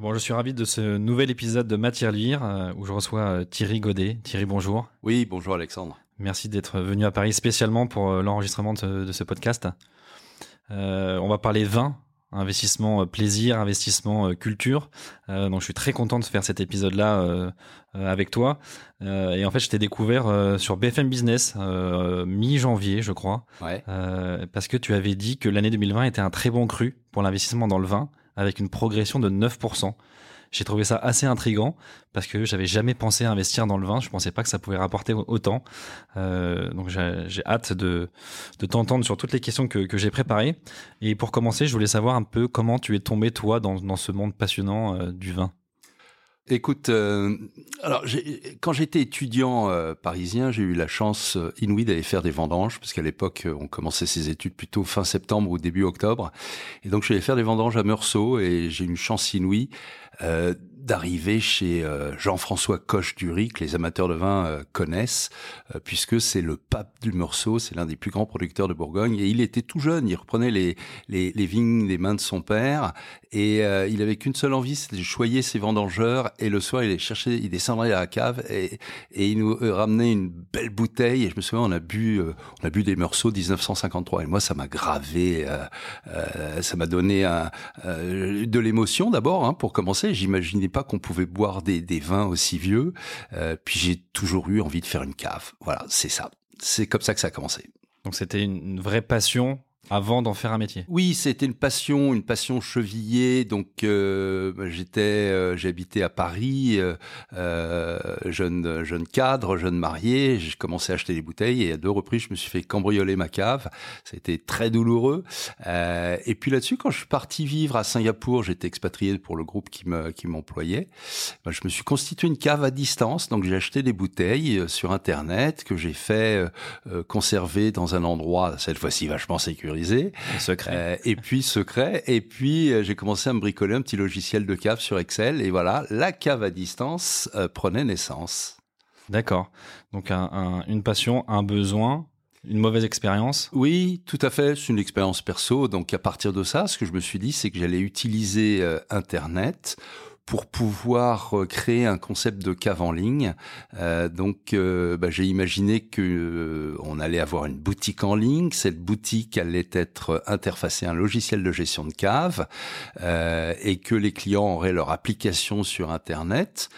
Bon, je suis ravi de ce nouvel épisode de Matière Lire euh, où je reçois euh, Thierry Godet. Thierry, bonjour. Oui, bonjour Alexandre. Merci d'être venu à Paris spécialement pour euh, l'enregistrement de, ce- de ce podcast. On va parler vin, investissement plaisir, investissement culture. Donc je suis très content de faire cet épisode-là avec toi. Et en fait, je t'ai découvert sur BFM Business mi-janvier, je crois, Ouais. parce que tu avais dit que l'année 2020 était un très bon cru pour l'investissement dans le vin, avec une progression de 9%. J'ai trouvé ça assez intrigant parce que j'avais jamais pensé à investir dans le vin. Je pensais pas que ça pouvait rapporter autant. Euh, donc j'ai j'ai hâte de, de t'entendre sur toutes les questions que, que j'ai préparées. Et pour commencer, je voulais savoir un peu comment tu es tombé toi dans, dans ce monde passionnant euh, du vin. Écoute, euh, alors quand j'étais étudiant euh, parisien, j'ai eu la chance euh, inouïe d'aller faire des vendanges, parce qu'à l'époque, euh, on commençait ses études plutôt fin septembre ou début octobre. Et donc, j'allais faire des vendanges à Meursault, et j'ai eu une chance inouïe euh, d'arriver chez euh, Jean-François Coche-Dury, que les amateurs de vin euh, connaissent, euh, puisque c'est le pape du Meursault, c'est l'un des plus grands producteurs de Bourgogne, et il était tout jeune, il reprenait les, les, les vignes des mains de son père, et euh, il avait qu'une seule envie, c'était de choyer ses vendangeurs. Et le soir, il allait chercher, il descendrait à la cave et, et il nous ramenait une belle bouteille. Et je me souviens, on a bu, euh, on a bu des Meursault 1953. Et moi, ça m'a gravé, euh, ça m'a donné un, de l'émotion d'abord hein, pour commencer. J'imaginais pas qu'on pouvait boire des, vins aussi vieux. Euh, puis j'ai toujours eu envie de faire une cave. Voilà, c'est ça. C'est comme ça que ça a commencé. Donc c'était une vraie passion avant d'en faire un métier. Oui, c'était une passion, une passion chevillée. Donc euh, j'étais, euh, j'habitais à Paris, euh, jeune jeune cadre, jeune marié. J'ai commencé à acheter des bouteilles et à deux reprises je me suis fait cambrioler ma cave. Été très douloureux. Et puis là-dessus, quand je suis parti vivre à Singapour, j'étais expatrié pour le groupe qui me qui m'employait. Ben, je me suis constitué une cave à distance. Donc j'ai acheté des bouteilles sur internet que j'ai fait conserver dans un endroit cette fois-ci vachement sécurisé. Secret. Euh, et puis secret. Et puis euh, j'ai commencé à me bricoler un petit logiciel de cave sur Excel. Et voilà, la cave à distance euh, prenait naissance. D'accord. Donc un- un- une passion, un besoin, une mauvaise expérience. Oui, tout à fait. C'est une expérience perso. Donc à partir de ça, ce que je me suis dit, c'est que j'allais utiliser euh, Internet pour pouvoir euh, créer un concept de cave en ligne. Euh, donc, euh, bah, j'ai imaginé que euh, on allait avoir une boutique en ligne. Cette boutique allait être interfacée à un logiciel de gestion de cave et que les clients auraient leur application sur Internet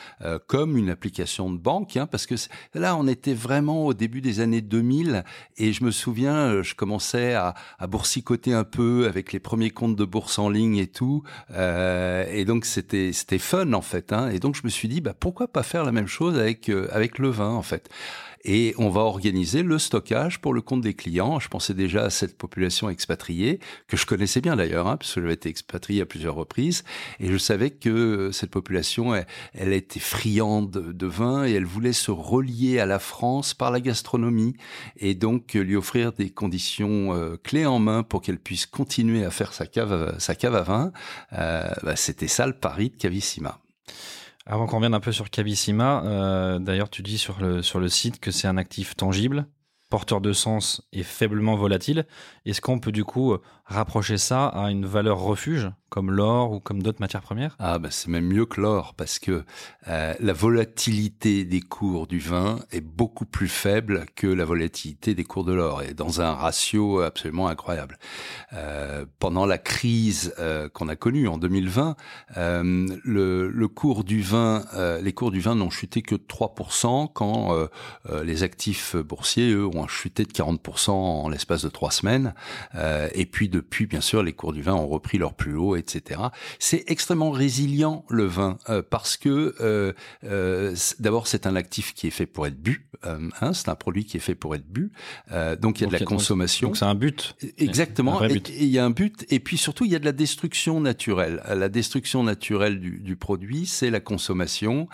comme une application de banque, hein, parce que là, on était vraiment au début des années 2000 et je me souviens, je commençais à, boursicoter un peu avec les premiers comptes de bourse en ligne et tout, et donc c'était fun en fait. Hein, et donc je me suis dit, bah pourquoi pas faire la même chose avec euh, avec le vin en fait. Et on va organiser le stockage pour le compte des clients. Je pensais déjà à cette population expatriée que je connaissais bien d'ailleurs, hein, puisque j'avais été expatrié à plusieurs reprises, et je savais que cette population, elle, était friande de vin et elle voulait se relier à la France par la gastronomie, et donc lui offrir des conditions euh, clés en main pour qu'elle puisse continuer à faire sa cave, sa cave à vin. Euh, bah, C'était ça le pari de Cavissima. Avant qu'on revienne un peu sur Cavissima, euh, d'ailleurs, tu dis sur le, sur le site que c'est un actif tangible, porteur de sens et faiblement volatile. Est-ce qu'on peut du coup rapprocher ça à une valeur refuge, comme l'or ou comme d'autres matières premières? Ah, bah c'est même mieux que l'or, parce que euh, la volatilité des cours du vin est beaucoup plus faible que la volatilité des cours de l'or, et dans un ratio absolument incroyable. Euh, pendant la crise euh, qu'on a connue en 2020, euh, le, cours du vin, les cours du vin n'ont chuté que de 3%, quand les actifs boursiers, eux, ont chuté de 40% en l'espace de trois semaines. et puis de depuis, bien sûr, les cours du vin ont repris leur plus haut, etc. C'est extrêmement résilient le vin euh, parce que euh, euh, d'abord c'est un actif qui est fait pour être bu. Hein, c'est un produit qui est fait pour être bu. donc il y a de la consommation. Donc c'est un but. Exactement. Et il y a un but. Et puis surtout il y a de la destruction naturelle. La destruction naturelle du, du produit, c'est la consommation.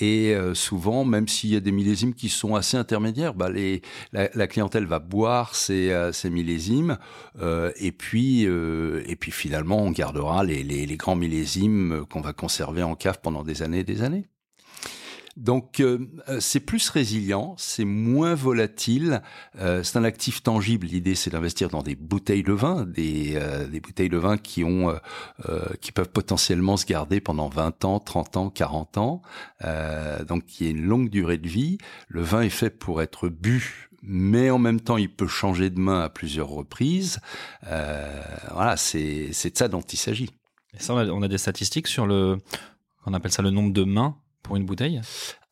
Et souvent, même s'il y a des millésimes qui sont assez intermédiaires, bah les, la, la clientèle va boire ces, ces millésimes et puis euh, et puis finalement, on gardera les, les, grands millésimes qu'on va conserver en cave pendant des années et des années. Donc euh, c'est plus résilient, c'est moins volatile, euh, c'est un actif tangible. L'idée c'est d'investir dans des bouteilles de vin, des, des bouteilles de vin qui ont qui peuvent potentiellement se garder pendant 20 ans, 30 ans, 40 ans. donc il y a une longue durée de vie. Le vin est fait pour être bu mais en même temps, il peut changer de main à plusieurs reprises. Euh, voilà, c'est de ça dont il s'agit. Et ça, on a, des statistiques sur le, on appelle ça le nombre de mains pour une bouteille?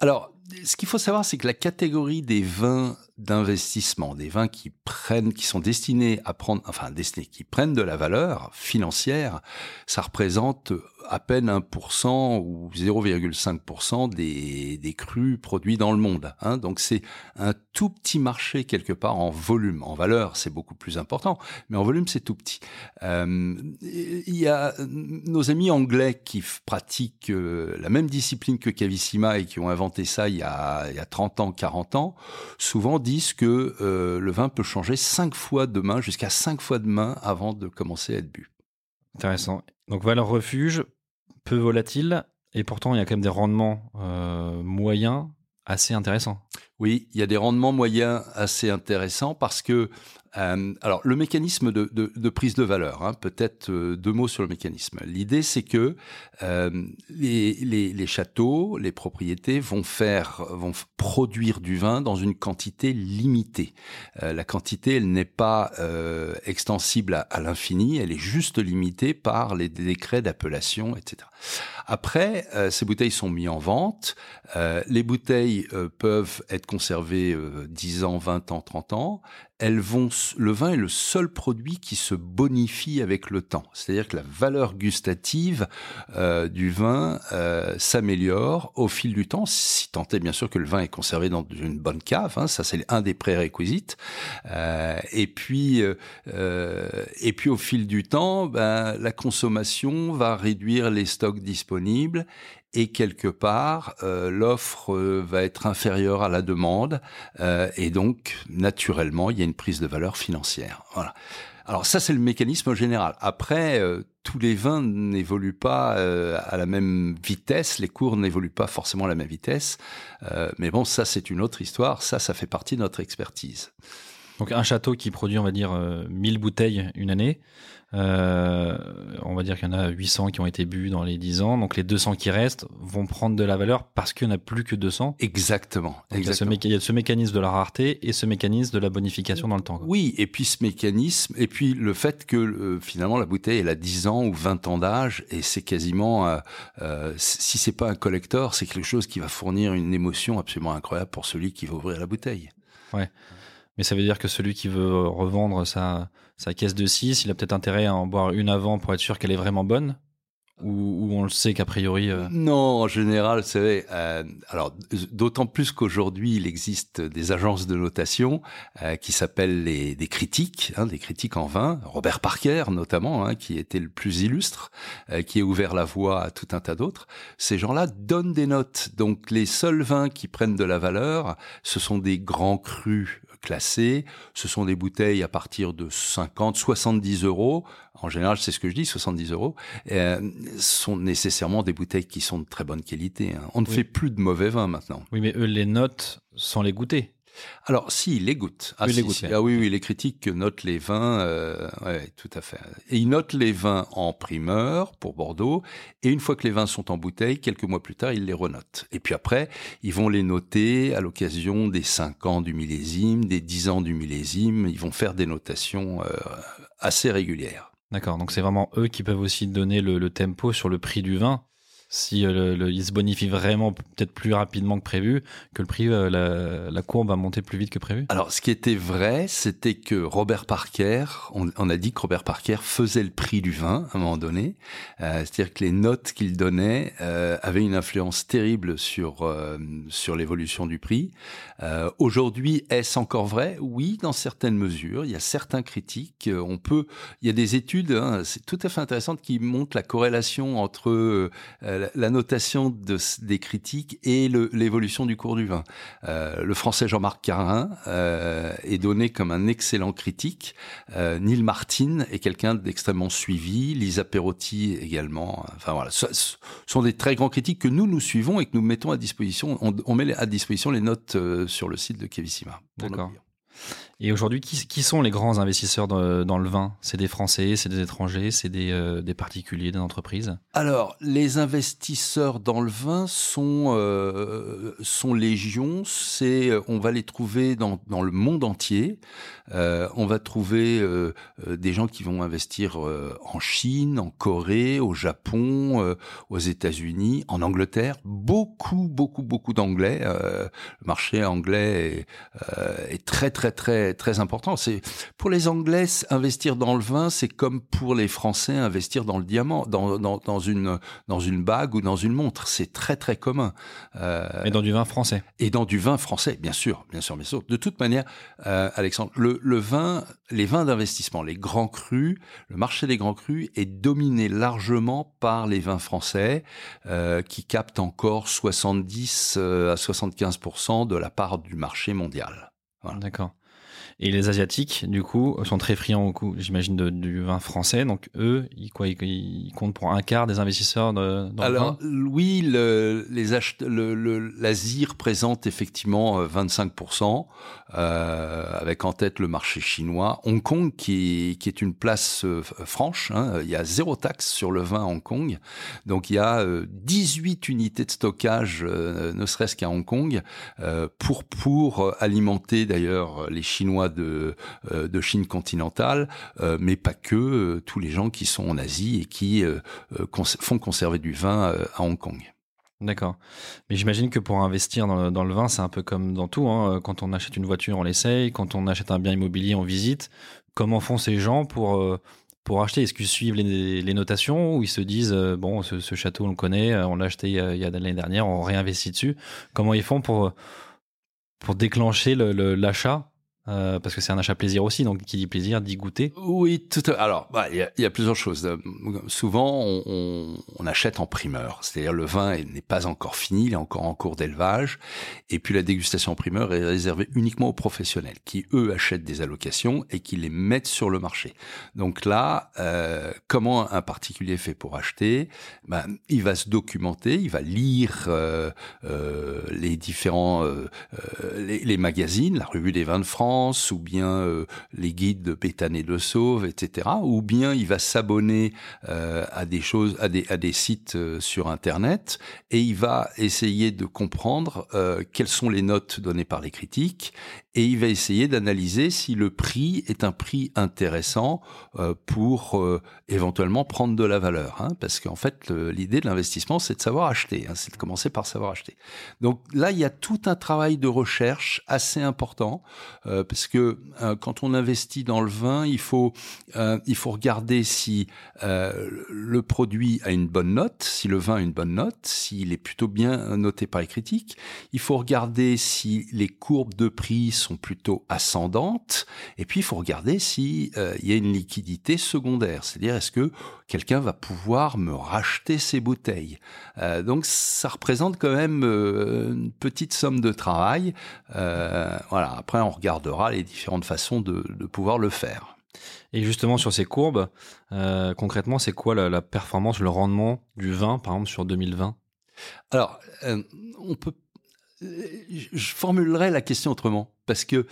Alors, ce qu'il faut savoir, c'est que la catégorie des vins d'investissement, des vins qui prennent, qui sont destinés à prendre, enfin destinés, qui prennent de la valeur financière, ça représente à peine 1% ou 0,5% des, des crus produits dans le monde. Hein. Donc c'est un tout petit marché quelque part en volume. En valeur, c'est beaucoup plus important, mais en volume, c'est tout petit. Euh, il y a nos amis anglais qui pratiquent euh, la même discipline que Cavissima et qui ont inventé ça il y a, il y a 30 ans, 40 ans, souvent disent que euh, le vin peut changer cinq fois de main, jusqu'à cinq fois de main avant de commencer à être bu. Intéressant. Donc valeur refuge, peu volatile, et pourtant il y a quand même des rendements euh, moyens assez intéressants. Oui, il y a des rendements moyens assez intéressants parce que euh, alors le mécanisme de, prise de valeur, hein, peut-être euh, deux mots sur le mécanisme. L'idée c'est que euh, les, châteaux, les propriétés vont faire, vont produire du vin dans une quantité limitée. La quantité, elle n'est pas extensible à, à l'infini, elle est juste limitée par les décrets d'appellation, etc. Après, ces bouteilles sont mises en vente. les bouteilles peuvent être conservées 10 ans, 20 ans, 30 ans elles vont, le vin est le seul produit qui se bonifie avec le temps. C'est-à-dire que la valeur gustative euh, du vin euh, s'améliore au fil du temps, si tant est bien sûr que le vin est conservé dans une bonne cave. Hein, ça, c'est un des prérequisites. Euh, et puis, et puis au fil du temps, ben, la consommation va réduire les stocks disponibles et quelque part euh, l'offre euh, va être inférieure à la demande euh, et donc naturellement il y a une prise de valeur financière. Voilà. Alors ça c'est le mécanisme général. Après tous les vins n'évoluent pas à la même vitesse, les cours n'évoluent pas forcément à la même vitesse, mais bon ça c'est une autre histoire. Ça ça fait partie de notre expertise. Donc un château qui produit on va dire 1000 bouteilles une année. Euh, on va dire qu'il y en a 800 qui ont été bu dans les 10 ans. Donc les 200 qui restent vont prendre de la valeur parce qu'il n'y en a plus que 200. Exactement. Il, y a ce mécanisme de la rareté et ce mécanisme de la bonification dans le temps. Oui, et puis ce mécanisme, et puis le fait que euh, finalement la bouteille elle a 10 ans ou 20 ans d'âge et c'est quasiment, euh, euh, si c'est pas un collector, c'est quelque chose qui va fournir une émotion absolument incroyable pour celui qui va ouvrir la bouteille. Ouais. Mais ça veut dire que celui qui veut revendre sa, sa caisse de 6, il a peut-être intérêt à en boire une avant pour être sûr qu'elle est vraiment bonne? Ou, on le sait qu'a priori euh, Non, en général, c'est euh, alors d'autant plus qu'aujourd'hui il existe des agences de notation euh, qui s'appellent les des critiques, hein, des critiques en vin. Robert Parker notamment, hein, qui était le plus illustre, euh, qui a ouvert la voie à tout un tas d'autres. Ces gens-là donnent des notes. Donc les seuls vins qui prennent de la valeur, ce sont des grands crus classés. Ce sont des bouteilles à partir de 50, 70 euros. En général, c'est ce que je dis, 70 euros. Euh, sont nécessairement des bouteilles qui sont de très bonne qualité. Hein. On ne fait plus de mauvais vins maintenant. Oui, mais eux les notes sans les goûter. Alors, si, il les goûte. Ah, oui, les si, goûte, si. ouais. ah oui, oui, les critiques notent les vins, euh, ouais, tout à fait. Et ils notent les vins en primeur pour Bordeaux, et une fois que les vins sont en bouteille, quelques mois plus tard, ils les renotent. Et puis après, ils vont les noter à l'occasion des 5 ans du millésime, des 10 ans du millésime. Ils vont faire des notations euh, assez régulières. D'accord, donc c'est vraiment eux qui peuvent aussi donner le, le tempo sur le prix du vin. Si euh, le, le- il se bonifie vraiment peut-être plus rapidement que prévu, que le prix, euh, la, courbe va monter plus vite que prévu. Alors, ce qui était vrai, c'était que Robert Parker, on, a dit que Robert Parker faisait le prix du vin à un moment donné, Euh, c'est-à-dire que les notes qu'il donnait avaient une influence terrible sur sur l'évolution du prix. Aujourd'hui, est-ce encore vrai? Oui, dans certaines mesures. Il y a certains critiques. On peut, il y a des études, hein, c'est tout à fait intéressantes, qui montrent la corrélation entre la, la notation de, des critiques et l'évolution du cours du vin. Euh, le français Jean-Marc Carin euh, est donné comme un excellent critique. Euh, Neil Martin est quelqu'un d'extrêmement suivi. Lisa Perotti également. Enfin voilà, ce, ce sont des très grands critiques que nous nous suivons et que nous mettons à disposition. On, on met à disposition les notes sur le site de Kevissima. D'accord. Et aujourd'hui, qui, sont les grands investisseurs dans, le vin? C'est des Français, c'est des étrangers, c'est des, euh, des particuliers, des entreprises? Alors, les investisseurs dans le vin sont euh, sont légion. C'est, on va les trouver dans dans le monde entier. Euh, on va trouver euh, euh, des gens qui vont investir euh, en Chine, en Corée, au Japon, euh, aux États-Unis, en Angleterre. Beaucoup, beaucoup, beaucoup d'anglais. Euh, le marché anglais euh, est très, très, très, très important. C'est pour les Anglais investir dans le vin, c'est comme pour les Français investir dans le diamant, dans dans, dans une dans une bague ou dans une montre. C'est très, très commun. Euh, Et dans du vin français. et dans du vin français, bien sûr, bien sûr, bien sûr. De toute manière, euh, Alexandre, le, le vin, les vins d'investissement, les grands crus, le marché des grands crus est dominé largement par les vins français, euh, qui captent encore 70 euh, à 75% de la part du marché mondial. Voilà. D'accord. Et les Asiatiques, du coup, sont très friands, au coup, j'imagine, du vin français. Donc, eux, ils, quoi, ils, ils comptent pour un quart des investisseurs de, dans Alors le vin? oui, le, les le, le, l'Asie représente effectivement euh, 25%, euh, avec en tête le marché chinois. Hong Kong qui, qui est une place euh, franche, hein, il y a zéro taxe sur le vin à Hong Kong, donc il y a euh, 18 unités de stockage, euh, ne serait-ce qu'à Hong Kong, euh, pour pour euh, alimenter d'ailleurs les Chinois de euh, de Chine continentale, euh, mais pas que euh, tous les gens qui sont en Asie et qui font conserver du vin à Hong Kong. D'accord. Mais j'imagine que pour investir dans le, vin, c'est un peu comme dans tout. Hein. Quand on achète une voiture, on l'essaye. Quand on achète un bien immobilier, on visite. Comment font ces gens pour, pour acheter? Est-ce qu'ils suivent les, notations ou ils se disent, bon, ce, château, on le connaît, on l'a acheté il y a, a l'année dernière, on réinvestit dessus? Comment ils font pour, pour déclencher le- le- l'achat? Euh, Parce que c'est un achat plaisir aussi. Donc, qui dit plaisir, dit goûter. Oui, tout à... alors bah, il y, a, plusieurs choses. Euh, Souvent, on, achète en primeur, c'est-à-dire le vin n'est pas encore fini, il est encore en cours d'élevage, et puis la dégustation en primeur est réservée uniquement aux professionnels qui eux achètent des allocations et qui les mettent sur le marché. Donc là, euh, comment un particulier fait pour acheter? Ben, il va se documenter, il va lire les différents les magazines, la revue des vins de France ou bien euh, les guides de Pétane et de Sauve, etc. Ou bien il va s'abonner euh, à des choses, à des, sites euh, sur Internet et il va essayer de comprendre quelles sont les notes données par les critiques et il va essayer d'analyser si le prix est un prix intéressant euh, pour euh, éventuellement prendre de la valeur. Hein, parce qu'en fait, l'idée de l'investissement, c'est de savoir acheter, hein, c'est de commencer par savoir acheter. Donc là, il y a tout un travail de recherche assez important, euh, parce que quand on investit dans le vin, il faut, il faut regarder si le produit a une bonne note, si le vin a une bonne note, s'il est plutôt bien noté par les critiques. Il faut regarder si les courbes de prix sont plutôt ascendantes. Et puis, il faut regarder s'il euh, y a une liquidité secondaire. C'est-à-dire, est-ce que quelqu'un va pouvoir me racheter ces bouteilles? Euh, Donc, ça représente quand même euh, une petite somme de travail. voilà. Après, on regardera les différentes façons de, pouvoir le faire. Et justement, sur ces courbes, concrètement, c'est quoi la, la, performance, le rendement du vin, par exemple, sur 2020 Alors, on peut je formulerai la question autrement parce que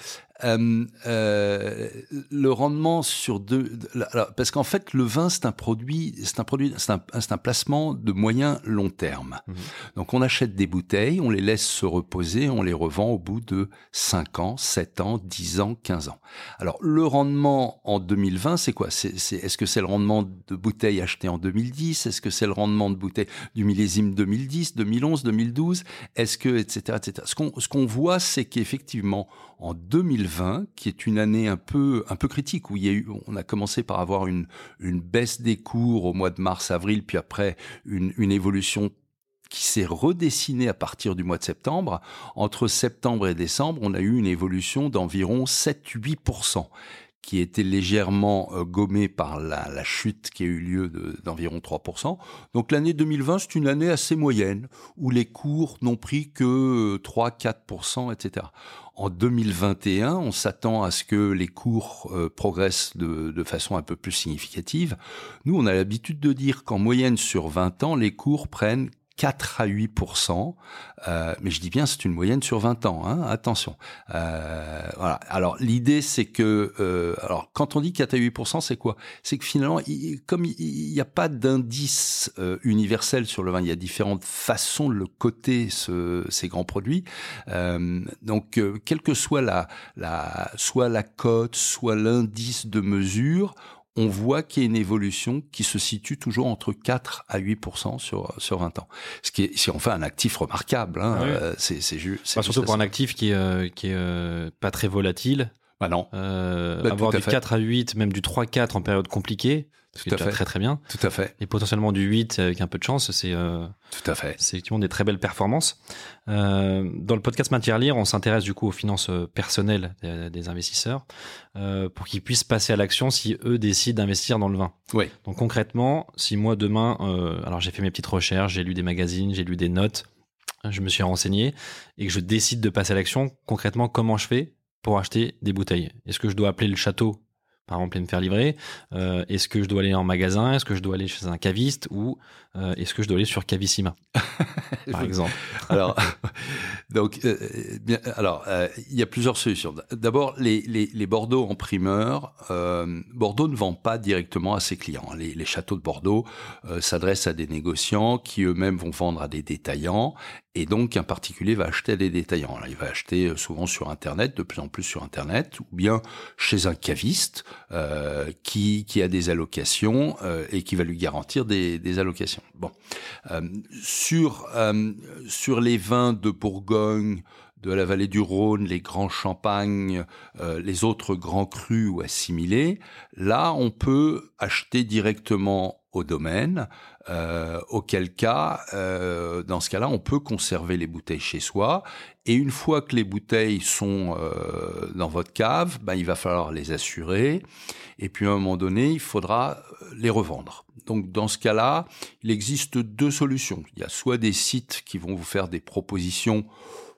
euh, euh, le rendement sur deux, alors, parce qu'en fait le vin c'est un produit, c'est un produit, c'est un, un, placement de moyen long terme. Mmh. Donc on achète des bouteilles, on les laisse se reposer, on les revend au bout de 5 ans, 7 ans, 10 ans, 15 ans. Alors le rendement en 2020 c'est quoi? C'est, c'est, Est-ce que c'est le rendement de bouteilles achetées en 2010 Est-ce que c'est le rendement de bouteilles du millésime 2010, 2011, 2012 Est-ce que etc etc. Ce qu'on ce qu'on voit c'est qu'effectivement en 2020, qui est une année un peu un peu critique où on a commencé par avoir une baisse des cours au mois de mars-avril, puis après une évolution qui s'est redessinée à partir du mois de septembre. Entre septembre et décembre, on a eu une évolution d'environ 7-8% qui était légèrement euh, gommée par la, chute qui a eu lieu d'environ 3%. Donc l'année 2020, c'est une année assez moyenne, où les cours n'ont pris que 3-4%, etc. En 2021, on s'attend à ce que les cours euh, progressent de, de, façon un peu plus significative. Nous, on a l'habitude de dire qu'en moyenne sur 20 ans, les cours prennent 4 à 8% euh, mais je dis bien c'est une moyenne sur 20 ans. Hein, attention. Euh, voilà. Alors l'idée c'est que euh, alors quand on dit 4 à 8% c'est quoi? C'est que finalement comme il n'y a pas d'indice euh, universel sur le vin, il y a différentes façons de le coter ce, ces grands produits. Euh, donc euh, quelle que soit la, la soit la cote, soit l'indice de mesure, on voit qu'il y a une évolution qui se situe toujours entre 4 à 8 sur sur 20 ans. Ce qui est, c'est enfin un actif remarquable. Hein. Euh, c'est c'est juste. surtout pour un actif qui est euh, qui est euh, pas très volatile. Bah non. Bah, avoir du 4 à 8, même du 3-4 en période compliquée, tout à fait. très très bien. Tout à fait. Et potentiellement du 8 avec un peu de chance, c'est euh, tout à fait. C'est effectivement des très belles performances. Euh, dans le podcast Matière Lire, on s'intéresse du coup aux finances euh, personnelles des, des investisseurs euh, pour qu'ils puissent passer à l'action si eux décident d'investir dans le vin. Oui. Donc concrètement, si moi demain, euh, alors j'ai fait mes petites recherches, j'ai lu des magazines, j'ai lu des notes, je me suis renseigné et que je décide de passer à l'action, concrètement comment je fais pour acheter des bouteilles? Est-ce que je dois appeler le château par exemple et me faire livrer euh, Est-ce que je dois aller en magasin Est-ce que je dois aller chez un caviste ou euh, est-ce que je dois aller sur Cavissima par exemple? Alors, donc, euh, bien, alors il y a plusieurs solutions. D'abord, les, les, les, Bordeaux en primeur, Bordeaux ne vend pas directement à ses clients. Les, les châteaux de Bordeaux s'adressent à des négociants qui eux-mêmes vont vendre à des détaillants et donc, un particulier va acheter à des détaillants. Il va acheter souvent sur Internet, de plus en plus sur Internet, ou bien chez un caviste euh, qui, qui a des allocations euh, et qui va lui garantir des, des allocations. Bon, euh, sur euh, sur les vins de Bourgogne, de la vallée du Rhône, les grands champagnes, euh, les autres grands crus ou assimilés, là, on peut acheter directement au domaine, euh, auquel cas, euh, dans ce cas-là, on peut conserver les bouteilles chez soi. Et une fois que les bouteilles sont euh, dans votre cave, ben, il va falloir les assurer. Et puis à un moment donné, il faudra les revendre. Donc dans ce cas-là, il existe deux solutions. Il y a soit des sites qui vont vous faire des propositions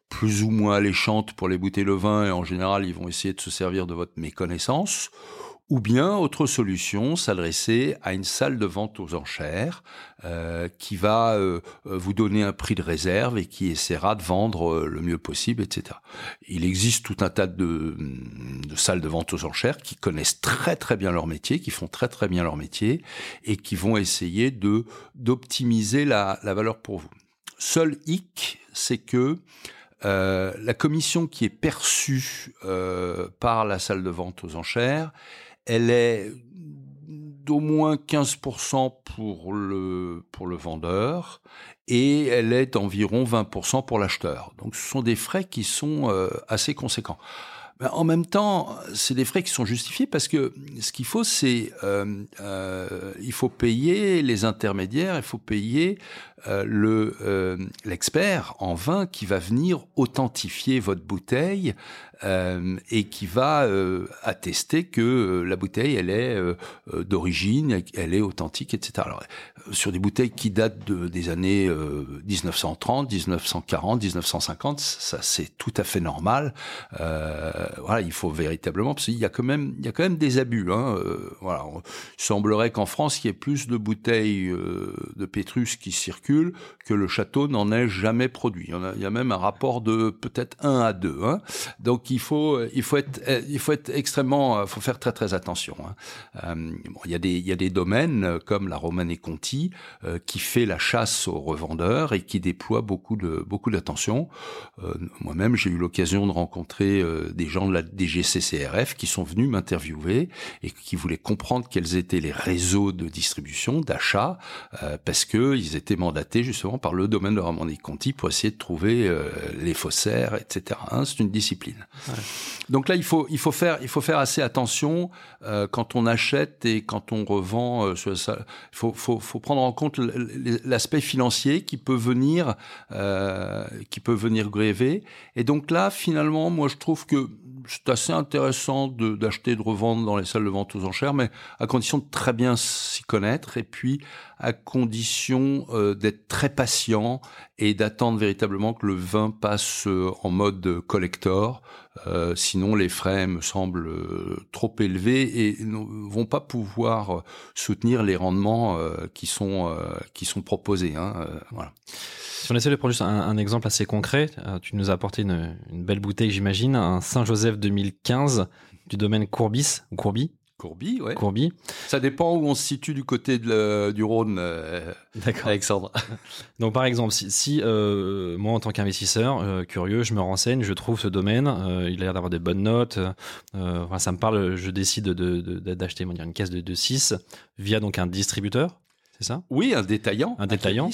plus ou moins alléchantes pour les bouteilles de vin, et en général, ils vont essayer de se servir de votre méconnaissance ou bien, autre solution, s'adresser à une salle de vente aux enchères euh, qui va euh, vous donner un prix de réserve et qui essaiera de vendre euh, le mieux possible, etc. Il existe tout un tas de, de, salles de vente aux enchères qui connaissent très très bien leur métier, qui font très très bien leur métier et qui vont essayer de d'optimiser la, la valeur pour vous. Seul hic, c'est que euh, la commission qui est perçue euh, par la salle de vente aux enchères, elle est d'au moins 15% pour le, vendeur et elle est d'environ 20% pour l'acheteur. Donc ce sont des frais qui sont euh, assez conséquents. Ben, en même temps, c'est des frais qui sont justifiés parce que ce qu'il faut, c'est euh, euh, il faut payer les intermédiaires, il faut payer euh, euh, l'expert en vin qui va venir authentifier votre bouteille euh, et qui va euh, attester que la bouteille elle est d'origine, elle est authentique, etc. Alors, sur des bouteilles qui datent de, des années 1930, 1940, 1950, ça c'est tout à fait normal. voilà, il faut véritablement parce qu'il y a quand même y a quand même des abus. Hein, voilà, il semblerait qu'en France il y ait plus de bouteilles de Pétrus qui circulent que le château n'en ait jamais produit. Il y, a, même un rapport de peut-être 1 à 2. Hein. Donc il faut, euh, il faut être, euh, il faut être extrêmement, euh, faut faire très très attention. Hein. bon, il y a des, il y a des domaines comme la Romane et Conti qui fait la chasse aux revendeurs et qui déploie beaucoup de beaucoup d'attention. Moi-même, j'ai eu l'occasion de rencontrer des gens de la DGCCRF qui sont venus m'interviewer et qui voulaient comprendre quels étaient les réseaux de distribution, d'achat, parce que ils étaient mandatés justement par le domaine de Romane et Conti pour essayer de trouver les faussaires, etc. Hein, c'est une discipline. Donc là, il faut, il faut faire, il faut faire assez attention euh, quand on achète et quand on revend. Euh, il faut, faut, faut, prendre en compte l'aspect financier qui peut venir, euh, qui peut venir gréver. Et donc là, finalement, moi, je trouve que c'est assez intéressant d'acheter, de, de revendre dans les salles de vente aux enchères, mais à condition de très bien s'y connaître et puis à condition euh, d'être très patient et d'attendre véritablement que le vin passe euh, en mode collector. Euh, sinon, les frais me semblent euh, trop élevés et ne vont pas pouvoir soutenir les rendements qui sont qui sont proposés. Hein, voilà. Si on essaie de prendre juste un, exemple assez concret, tu nous as apporté une, belle bouteille, j'imagine, un Saint-Joseph 2015 du domaine Courbis ou. Courbi, ouais. Courbi. Ça dépend où on se situe du côté de du Rhône, euh, Alexandre. Donc par exemple, si, si euh, moi en tant qu'investisseur euh, curieux, je me renseigne, je trouve ce domaine, il a l'air d'avoir des bonnes notes, enfin, ça me parle, je décide d'acheter de, de, une caisse de, de 6 via donc un distributeur, c'est ça? Oui, un détaillant. Un détaillant.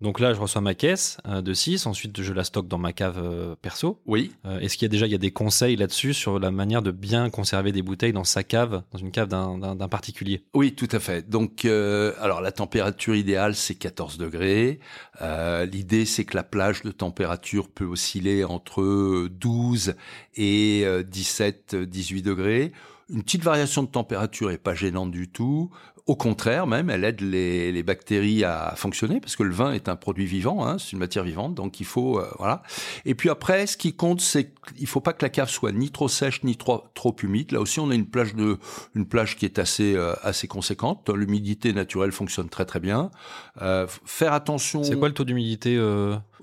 Donc là, je reçois ma caisse euh, de 6, ensuite je la stocke dans ma cave euh, perso. Oui. Euh, Est-ce qu'il y a déjà il y a des conseils là-dessus sur la manière de bien conserver des bouteilles dans sa cave, dans une cave d'un particulier? Oui, tout à fait. Donc, euh, alors la température idéale, c'est 14 degrés. Euh, L'idée, c'est que la plage de température peut osciller entre 12 et 17, 18 degrés. Une petite variation de température est pas gênante du tout. Au contraire, même, elle aide les, les, bactéries à fonctionner parce que le vin est un produit vivant, hein, c'est une matière vivante, donc il faut euh, voilà. Et puis après, ce qui compte, c'est qu'il faut pas que la cave soit ni trop sèche ni trop trop humide. Là aussi, on a une plage de une plage qui est assez euh, assez conséquente. L'humidité naturelle fonctionne très très bien. Euh, faire attention. C'est quoi le taux d'humidité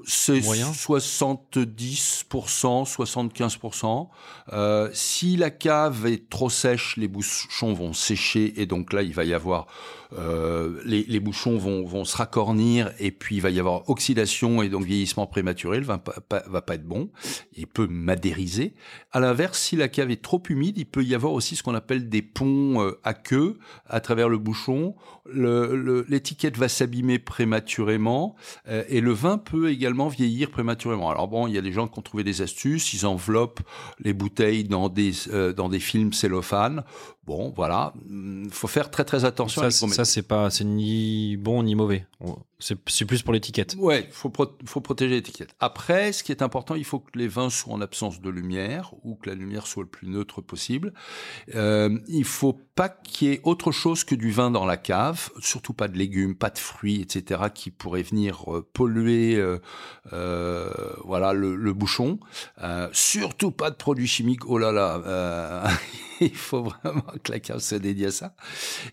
c'est 70%, 75%. Euh, si la cave est trop sèche, les bouchons vont sécher et donc là, il va y avoir euh, les, les, bouchons vont, vont se racornir et puis il va y avoir oxydation et donc vieillissement prématuré. Le vin va pas, va pas être bon. Il peut madériser. À l'inverse, si la cave est trop humide, il peut y avoir aussi ce qu'on appelle des ponts euh, à queue à travers le bouchon. L'étiquette va s'abîmer prématurément euh, et le vin peut également vieillir prématurément. Alors bon, il y a des gens qui ont trouvé des astuces. Ils enveloppent les bouteilles dans des euh, dans des films cellophane. Bon, voilà, il faut faire très très attention. Ça, ça c'est pas, c'est ni bon ni mauvais. C'est plus pour l'étiquette. Ouais, faut pro faut protéger l'étiquette. Après, ce qui est important, il faut que les vins soient en absence de lumière ou que la lumière soit le plus neutre possible. Euh, il faut pas qu'il y ait autre chose que du vin dans la cave, surtout pas de légumes, pas de fruits, etc., qui pourraient venir euh, polluer, euh, euh, voilà, le, le bouchon. Surtout pas de produits chimiques. Oh là là, il faut vraiment cave se dédie à ça.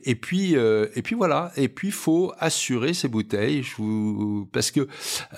Et puis, et puis voilà. Et puis, il faut assurer ces bouteilles parce que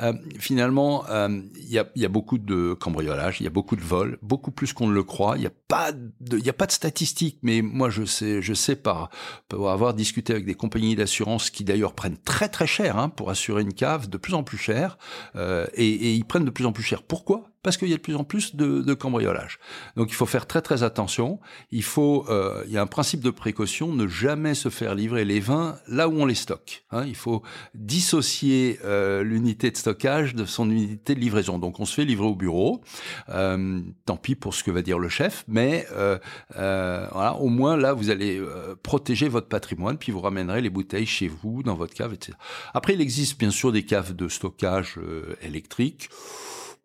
euh, finalement, il euh, y, a, y, a, beaucoup de cambriolage, il y a beaucoup de vols, beaucoup plus qu'on ne le croit. Il n'y a pas de, il a pas de statistiques, mais moi je sais, je sais par, avoir discuté avec des compagnies d'assurance qui d'ailleurs prennent très très cher hein, pour assurer une cave, de plus en plus cher, euh, et ils prennent de plus en plus cher. Pourquoi? Parce qu'il y a de plus en plus de, de cambriolage. Donc il faut faire très très attention. Il faut, euh, il y a un principe de précaution, ne jamais se faire livrer les vins là où on les stocke. Hein. Il faut dissocier euh, l'unité de stockage de son unité de livraison. Donc on se fait livrer au bureau. Euh, tant pis pour ce que va dire le chef, mais euh, euh, voilà, au moins là vous allez euh, protéger votre patrimoine, puis vous ramènerez les bouteilles chez vous, dans votre cave, etc. Après il existe bien sûr des caves de stockage électriques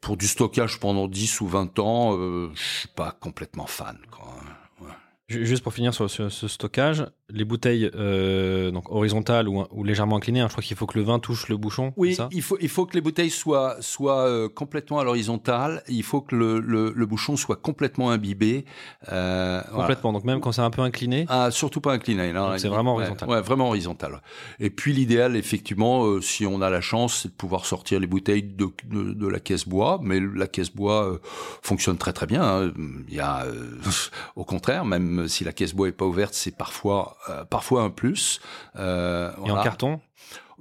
pour du stockage pendant 10 ou 20 ans, euh, je suis pas complètement fan. Quoi. Juste pour finir sur ce, ce stockage, les bouteilles euh, donc horizontales ou, ou légèrement inclinées, hein, je crois qu'il faut que le vin touche le bouchon. Oui, ça? il faut, il faut que les bouteilles soient, soient euh, complètement à l'horizontale. Il faut que le, le, le bouchon soit complètement imbibé. Euh, voilà. complètement. Donc même quand c'est un peu incliné, Ah, surtout pas incliné. c'est vraiment horizontal. Ouais, ouais, vraiment horizontal. Et puis l'idéal, effectivement, si on a la chance, c'est de pouvoir sortir les bouteilles de, de, de la caisse bois. Mais la caisse bois fonctionne très très bien. hein. Il y a, au contraire, même si la caisse bois est pas ouverte, c'est parfois euh, parfois un plus. Euh, et en carton,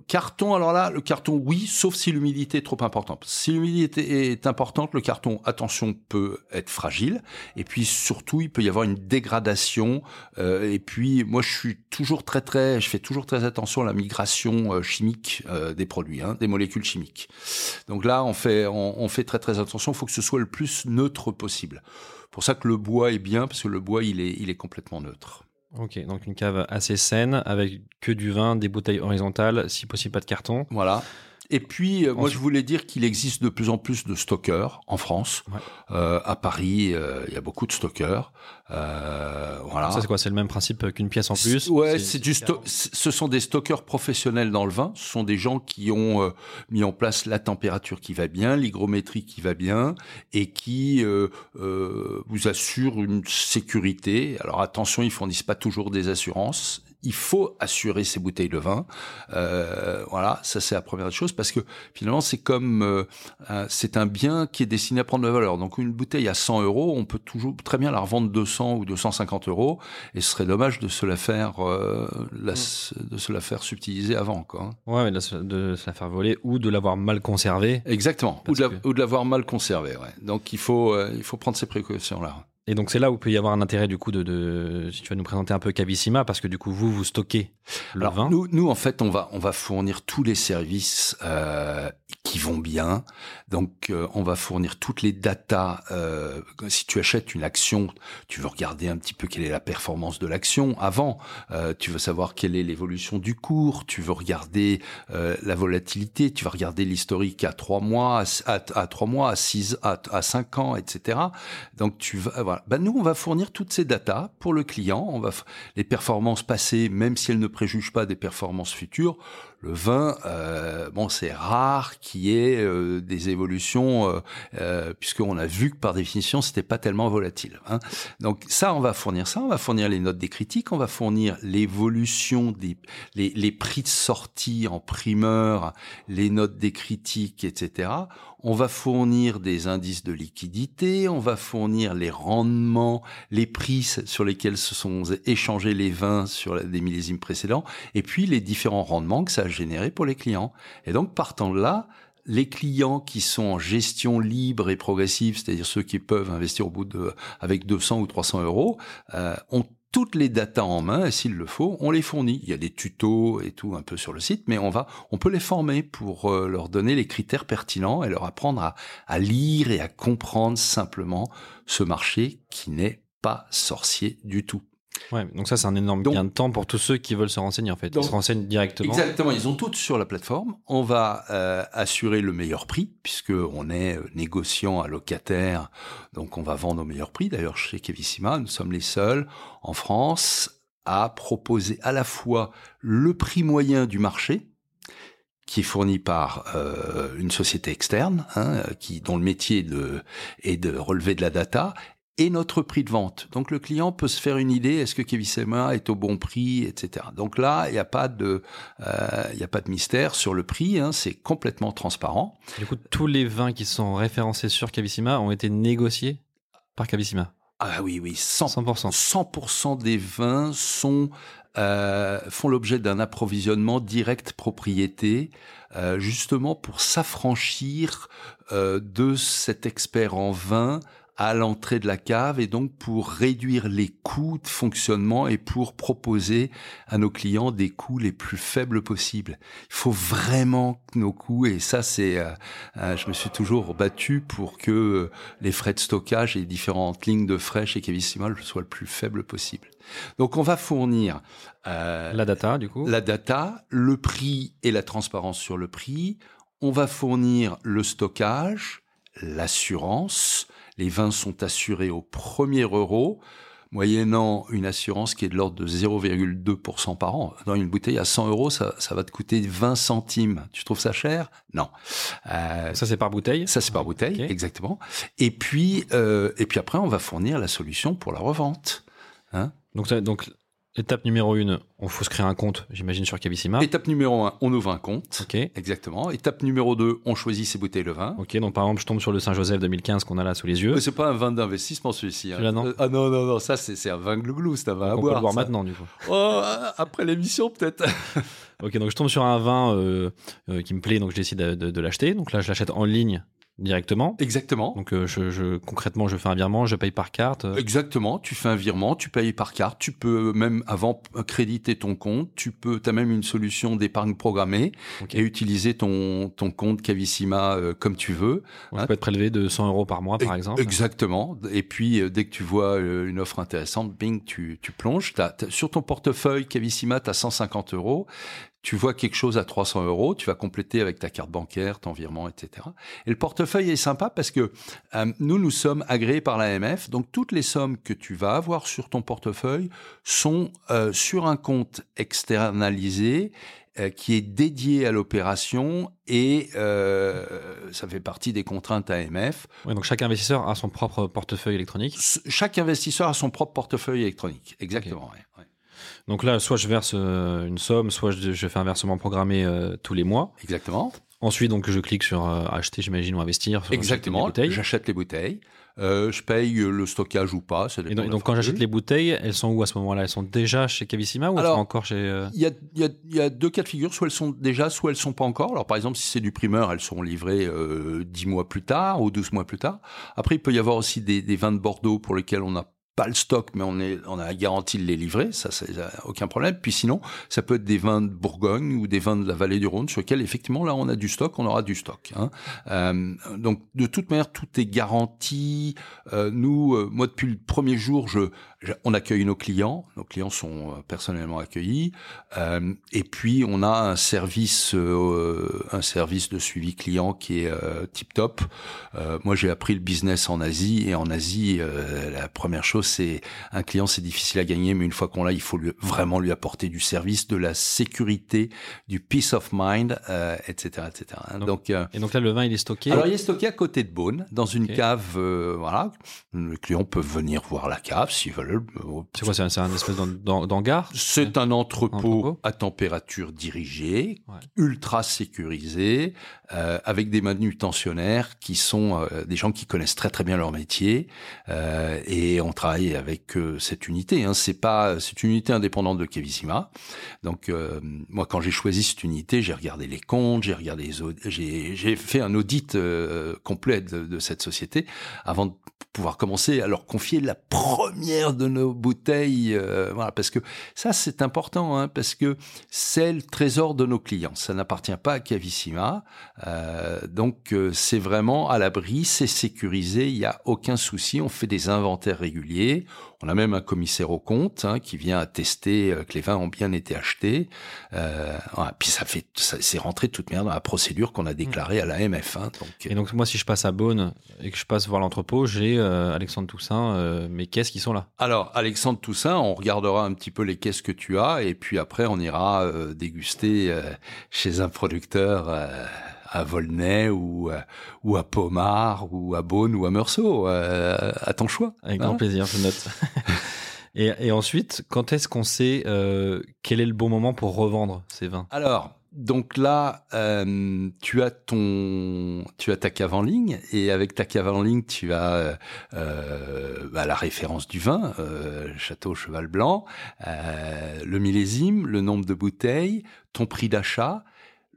Carton, alors là, le carton, oui, sauf si l'humidité est trop importante. Si l'humidité est importante, le carton, attention, peut être fragile. Et puis surtout, il peut y avoir une dégradation. Euh, et puis, moi, je suis toujours très, très, je fais toujours très attention à la migration euh, chimique euh, des produits, hein, des molécules chimiques. Donc là, on fait, on, on fait très, très attention. Il faut que ce soit le plus neutre possible. Pour ça que le bois est bien, parce que le bois, il est, il est complètement neutre. ok, donc une cave assez saine avec que du vin, des bouteilles horizontales, si possible pas de carton. Voilà. Et puis, euh, moi, je voulais dire qu'il existe de plus en plus de stockeurs en France. Ouais. Euh, à Paris, euh, il y a beaucoup de stockeurs. Euh, voilà. Ça c'est quoi? C'est le même principe qu'une pièce en plus? Ouais, c'est du ce sont des stockeurs professionnels dans le vin. Ce sont des gens qui ont euh, mis en place la température qui va bien, l'hygrométrie qui va bien, et qui euh, euh, vous assurent une sécurité. Alors attention, ils fournissent pas toujours des assurances. Il faut assurer ces bouteilles de vin. Euh, voilà, ça c'est la première chose parce que finalement c'est comme euh, un- c'est un bien qui est destiné à prendre de la valeur. Donc une bouteille à 100 euros, on peut toujours très bien la revendre 200 ou 250 euros, et ce serait dommage de se la faire euh, la- de se la faire subtiliser avant, quoi. hein. Ouais, mais de, se- de se la faire voler ou de l'avoir mal conservé. Exactement. Ou de, la- que- ou de l'avoir mal conservé. Ouais. Donc il faut euh, il faut prendre ces précautions là. Et donc c'est là où peut y avoir un intérêt du coup de, de si tu vas nous présenter un peu Cavissima parce que du coup vous vous stockez le Alors, vin. Nous, nous, en fait, on va, on va fournir tous les services euh, qui vont bien. Donc, euh, on va fournir toutes les datas. Euh, si tu achètes une action, tu veux regarder un petit peu quelle est la performance de l'action avant. Tu veux savoir quelle est l'évolution du cours. Tu veux regarder la volatilité. Tu vas regarder l'historique à trois mois, à, à, à trois mois, à six, à, à cinq ans, etc. Donc, tu vas, voilà. Ben, nous, on va fournir toutes ces datas pour le client. On va les performances passées, même si elles ne préjugent pas des performances futures. Le vin, euh, bon, c'est rare qu'il y ait euh, des évolutions, euh, euh, puisqu'on a vu que par définition, c'était pas tellement volatile. Hein. Donc ça, on va fournir ça, on va fournir les notes des critiques, on va fournir l'évolution des les prix de sortie en primeur, les notes des critiques, etc. On va fournir des indices de liquidité, on va fournir les rendements, les prix sur lesquels se sont échangés les vins sur des millésimes précédents, et puis les différents rendements que ça a généré pour les clients. Et donc, partant de là, les clients qui sont en gestion libre et progressive, c'est-à-dire ceux qui peuvent investir au bout de, avec 200 ou 300 euros, euh, ont toutes les datas en main et s'il le faut, on les fournit. Il y a des tutos et tout un peu sur le site, mais on va, on peut les former pour euh, leur donner les critères pertinents et leur apprendre à, à lire et à comprendre simplement ce marché qui n'est pas sorcier du tout. Ouais, donc ça c'est un énorme Donc- gain de temps pour tous ceux qui veulent se renseigner en fait. Donc- Ils se renseignent directement. Exactement, ils ont toutes sur la plateforme. On va euh, assurer le meilleur prix puisque on est euh, négociant à locataire, donc on va vendre au meilleur prix. D'ailleurs, chez Kevissima, nous sommes les seuls en France à proposer à la fois le prix moyen du marché qui est fourni par euh, une société externe, hein, qui dont le métier est de, est de relever de la data, et notre prix de vente. Donc le client peut se faire une idée, est-ce que Kevissima est au bon prix, etc. Donc là, il n'y a pas de, euh, il a pas de mystère sur le prix, hein, c'est complètement transparent. Du coup, tous les vins qui sont référencés sur Cavissima ont été négociés par Cavissima. Ah oui, oui, 100%. 100%. 100% des vins sont euh, font l'objet d'un approvisionnement direct propriété, euh, justement pour s'affranchir euh, de cet expert en vin à l'entrée de la cave et donc pour réduire les coûts de fonctionnement et pour proposer à nos clients des coûts les plus faibles possibles. Il faut vraiment que nos coûts, et ça c'est, euh, euh, je me suis toujours battu pour que euh, les frais de stockage et les différentes lignes de frais chez Cavissima soient le plus faible possible. Donc on va fournir euh, La data, du coup. la data, le prix et la transparence sur le prix. On va fournir le stockage, l'assurance. Les vins sont assurés au premier euro, moyennant une assurance qui est de l'ordre de 0,2% par an. Dans une bouteille à 100 euros, ça, ça va te coûter 20 centimes. Tu trouves ça cher? Non. Euh, Ça, c'est par bouteille? ça, c'est par bouteille, exactement. Et puis, euh, et puis après, on va fournir la solution pour la revente. Donc, ça- donc, étape numéro une, on faut se créer un compte, j'imagine, sur Cavissima. Étape numéro un, on ouvre un compte. Ok. Exactement. Étape numéro 2, on choisit ses bouteilles de vin. Ok, donc par exemple, je tombe sur le Saint-Joseph 2015 qu'on a là sous les yeux. Mais C'est pas un vin d'investissement celui-ci. hein. Non Euh, ah non, non, non, ça c'est un vin glouglou, c'est un vin à on peut boire. le boire ça. maintenant, du coup. Oh, après l'émission peut-être. Ok, donc je tombe sur un vin euh, euh, qui me plaît, donc je décide de, de- de l'acheter. Donc là, je l'achète en ligne directement. Exactement. Donc euh, je, je- concrètement, je fais un virement, je paye par carte. euh, Exactement, tu fais un virement, tu payes par carte, tu peux même avant créditer ton compte, tu peux, as même une solution d'épargne programmée Ok. et utiliser ton, ton compte Cavissima euh, comme tu veux. on peut être prélevé de 100 euros par mois, par Ex- exemple. Exactement. Et puis, euh, dès que tu vois euh, une offre intéressante, bing, tu, tu plonges. T'as- t'as- sur ton portefeuille Cavissima, tu as 150 euros. Tu vois quelque chose à 300 euros, tu vas compléter avec ta carte bancaire, ton virement, etc. Et le portefeuille est sympa parce que euh, nous, nous sommes agréés par l'AMF. Donc, toutes les sommes que tu vas avoir sur ton portefeuille sont euh, sur un compte externalisé euh, qui est dédié à l'opération et ça fait partie des contraintes AMF. Ouais, donc chaque investisseur a son propre portefeuille électronique. Chaque investisseur a son propre portefeuille électronique. Exactement. ouais, ouais. Donc là, soit je verse euh, une somme, soit je, je fais un versement programmé euh, tous les mois. Exactement. Ensuite, donc je clique sur euh, acheter, j'imagine, ou investir. Exactement. J'achète les bouteilles. Euh, je paye le stockage ou pas. Ça Et donc, quand j'achète les bouteilles, elles sont où à ce moment-là? Elles sont déjà chez Cavissima ou elles Alors, sont encore chez euh, Il y, a, il, y a, il y a deux cas de figure, soit elles sont déjà, soit elles sont pas encore. Alors par exemple, si c'est du primeur, elles seront livrées euh, 10 mois plus tard ou 12 mois plus tard. Après, il peut y avoir aussi des, des vins de Bordeaux pour lesquels on n'a pas le stock, mais on, est, on a la garantie de les livrer, ça, c'est aucun problème. Puis sinon, ça peut être des vins de Bourgogne ou des vins de la vallée du Rhône sur lesquels effectivement là on a du stock, on aura du stock. Hein. Euh, donc de toute manière, tout est garanti. Euh, nous, euh, moi depuis le premier jour, je- on accueille nos clients. Nos clients sont euh, personnellement accueillis. Euh, et puis on a un service, euh, un service de suivi client qui est euh, tip top. Moi, j'ai appris le business en Asie et en Asie, la première chose, c'est un client, c'est difficile à gagner, mais une fois qu'on l'a, il faut lui, vraiment lui apporter du service, de la sécurité, du peace of mind, etc., etc. Donc, Donc, Et donc là, le vin, il est stocké. alors, il est stocké à côté de Beaune, dans une cave. voilà, les clients peuvent venir voir la cave s'ils veulent. C'est quoi C'est un, c'est un espèce d'hangar? C'est un entrepôt, à température dirigée, Ouais. ultra sécurisé, euh, avec des manutentionnaires qui sont euh, des gens qui connaissent très très bien leur métier. euh, et on travaille avec euh, cette unité. Hein. C'est pas, c'est une unité indépendante de Kevissima. Donc euh, moi, quand j'ai choisi cette unité, j'ai regardé les comptes, j'ai regardé j'ai fait un audit euh, complet de, de cette société avant de pouvoir commencer à leur confier la première de nos bouteilles. euh, voilà, parce que ça, c'est important, hein, parce que c'est le trésor de nos clients. Ça n'appartient pas à Cavissima. Euh, donc, euh, c'est vraiment à l'abri, c'est sécurisé, il n'y a aucun souci. On fait des inventaires réguliers. On a même un commissaire au compte hein, qui vient attester euh, que les vins ont bien été achetés. Euh, voilà. Puis ça fait, ça- c'est rentré de toute manière dans la procédure qu'on a déclarée à l'AMF. Hein, donc, Et donc moi, si je passe à Beaune et que je passe voir l'entrepôt, j'ai euh, Alexandre Toussaint, euh, mes caisses qui sont là. Alors, Alexandre Toussaint, on regardera un petit peu les caisses que tu as, et puis après, on ira euh, déguster euh, chez un producteur euh, à Volnay ou, euh, ou à Pomard ou à Beaune ou à Meursault, euh, à ton choix. Avec Hein grand plaisir, je note. et, et ensuite, quand est-ce qu'on sait euh, quel est le bon moment pour revendre ces vins? Alors, donc là, euh, tu as ton, tu as ta cave en ligne et avec ta cave en ligne, tu as euh, bah, la référence du vin, euh, Château Cheval Blanc, euh, le millésime, le nombre de bouteilles, ton prix d'achat,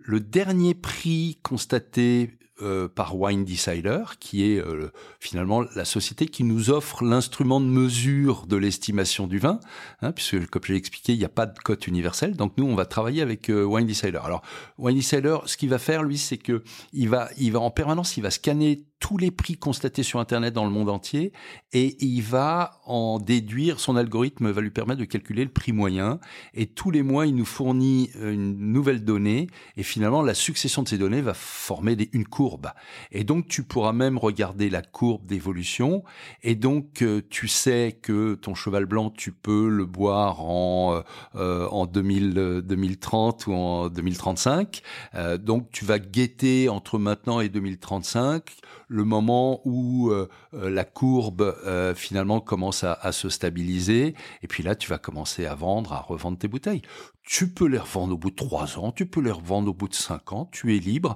le dernier prix constaté euh, par Wine Decider, qui est euh, finalement la société qui nous offre l'instrument de mesure de l'estimation du vin, hein, puisque comme j'ai expliqué, il n'y a pas de cote universelle. Donc nous, on va travailler avec euh, Wine Decider. Alors Wine Decider, ce qu'il va faire, lui, c'est que il va, il va en permanence, il va scanner tous les prix constatés sur Internet dans le monde entier et il va en déduire, son algorithme va lui permettre de calculer le prix moyen et tous les mois il nous fournit une nouvelle donnée et finalement la succession de ces données va former une courbe. Et donc tu pourras même regarder la courbe d'évolution et donc euh, tu sais que ton cheval blanc tu peux le boire en euh, en 2000, 2030 ou en 2035 euh, donc tu vas guetter entre maintenant et 2035 le moment où euh, euh, la courbe euh, finalement commence à, à, se stabiliser. Et puis là, tu vas commencer à vendre, à revendre tes bouteilles. Tu peux les revendre au bout de trois ans, tu peux les revendre au bout de cinq ans, tu es libre.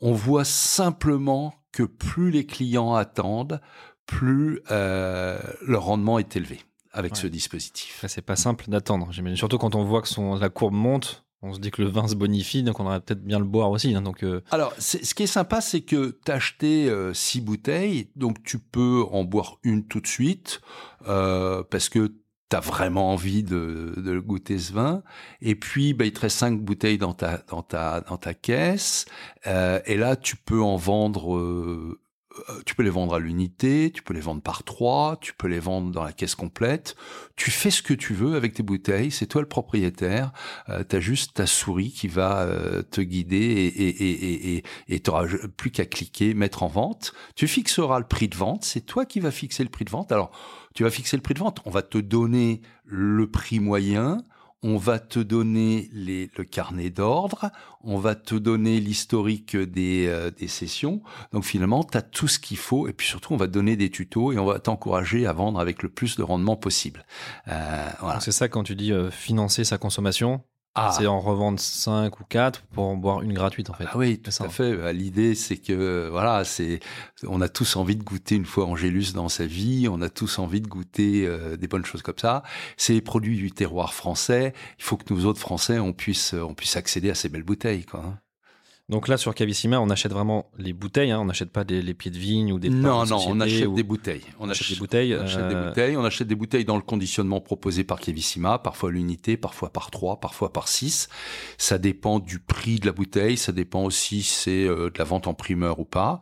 On voit simplement que plus les clients attendent, plus euh, le rendement est élevé avec Ouais. ce dispositif. C'est pas simple d'attendre, j'imagine. Surtout quand on voit que son, la courbe monte, on se dit que le vin se bonifie, donc on aurait peut-être bien le boire aussi. hein, donc, euh, Alors, ce qui est sympa, c'est que tu as acheté euh, six bouteilles, donc tu peux en boire une tout de suite, euh, parce que tu as vraiment envie de, goûter ce vin. Et puis, bah, il te reste cinq bouteilles dans ta, dans ta, dans ta caisse. Et là, tu peux en vendre... euh, tu peux les vendre à l'unité, tu peux les vendre par trois, tu peux les vendre dans la caisse complète. Tu fais ce que tu veux avec tes bouteilles, c'est toi le propriétaire. Euh, tu as juste ta souris qui va euh, te guider et et et et t'auras plus qu'à cliquer mettre en vente. Tu fixeras le prix de vente, c'est toi qui vas fixer le prix de vente. Alors, tu vas fixer le prix de vente, on va te donner le prix moyen, on va te donner le carnet d'ordre, on va te donner l'historique des, euh, sessions. Donc finalement, tu as tout ce qu'il faut et puis surtout, on va te donner des tutos et on va t'encourager à vendre avec le plus de rendement possible. Euh, voilà. c'est ça quand tu dis euh, financer sa consommation, Ah. c'est en revendre 5 ou 4 pour en boire une gratuite en fait. Ah oui, tout ça. à fait. Euh, L'idée, c'est que voilà, c'est on a tous envie de goûter une fois Angélus dans sa vie. On a tous envie de goûter euh, des bonnes choses comme ça. C'est les produits du terroir français. Il faut que nous autres Français, on puisse on puisse accéder à ces belles bouteilles, quoi. Donc là sur Cavissima, on achète vraiment les bouteilles, hein, on n'achète pas des, les pieds de vigne ou des Non, non, on achète ou- des bouteilles. on achète des bouteilles. On achète des bouteilles. On achète des bouteilles dans le conditionnement proposé par Kevissima, parfois l'unité, parfois par trois, parfois par six. Ça dépend du prix de la bouteille. Ça dépend aussi si c'est euh, de la vente en primeur ou pas.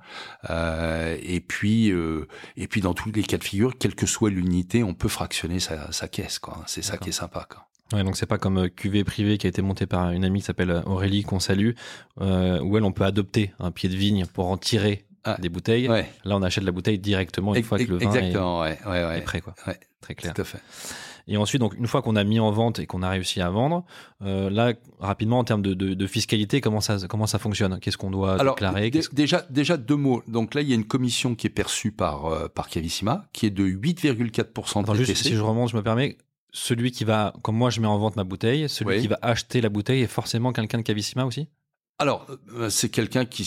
Euh, et puis, euh, et puis dans tous les cas de figure, quelle que soit l'unité, on peut fractionner sa, sa caisse. Quoi. C'est ça qui est sympa. Quoi. Ouais, donc c'est pas comme euh, QV privé qui a été monté par une amie qui s'appelle euh, Aurélie qu'on salue, euh, où elle on peut adopter un pied de vigne pour en tirer Ah, des bouteilles. Ouais. Là on achète la bouteille directement une fois que le vin est. Ouais, est prêt quoi. Très clair. Tout à fait. Et ensuite donc une fois qu'on a mis en vente et qu'on a réussi à vendre, euh, là rapidement en termes de, de, de fiscalité comment ça comment ça fonctionne? Qu'est-ce qu'on doit Alors déclarer? déjà, déjà deux mots. Donc là, il y a une commission qui est perçue par euh, par Cavissima, qui est de 8,4% de Attends, juste TTC. si je remonte, je me permets. Celui qui va, comme moi je mets en vente ma bouteille, celui Oui. qui va acheter la bouteille est forcément quelqu'un de Cavissima aussi? Alors, euh, c'est quelqu'un qui,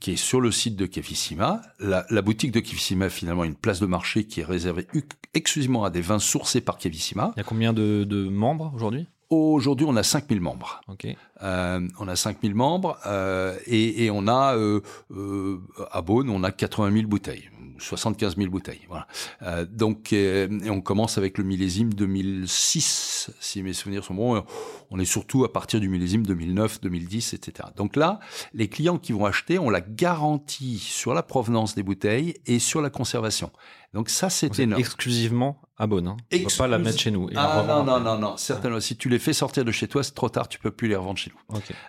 qui est sur le site de Cavissima. La, la boutique de Cavissima, finalement, une place de marché qui est réservée exclusivement à des vins sourcés par Cavissima. Il y a combien de, de membres aujourd'hui? Aujourd'hui, on a 5000 membres. Euh, on a 5000 membres euh, et, et on a, euh, à Beaune, on a 80 000 bouteilles. 75 000 bouteilles, voilà. Donc, et on commence avec le millésime 2006, si mes souvenirs sont bons. On est surtout à partir du millésime 2009, 2010, etc. Donc là, les clients qui vont acheter ont la garantie sur la provenance des bouteilles et sur la conservation. Donc ça, c'est énorme. exclusivement à Beaune. Hein. On ne peut pas la mettre chez nous. et Ah non, non, non, non, certainement. Si tu les fais sortir de chez toi, c'est trop tard, tu peux plus les revendre chez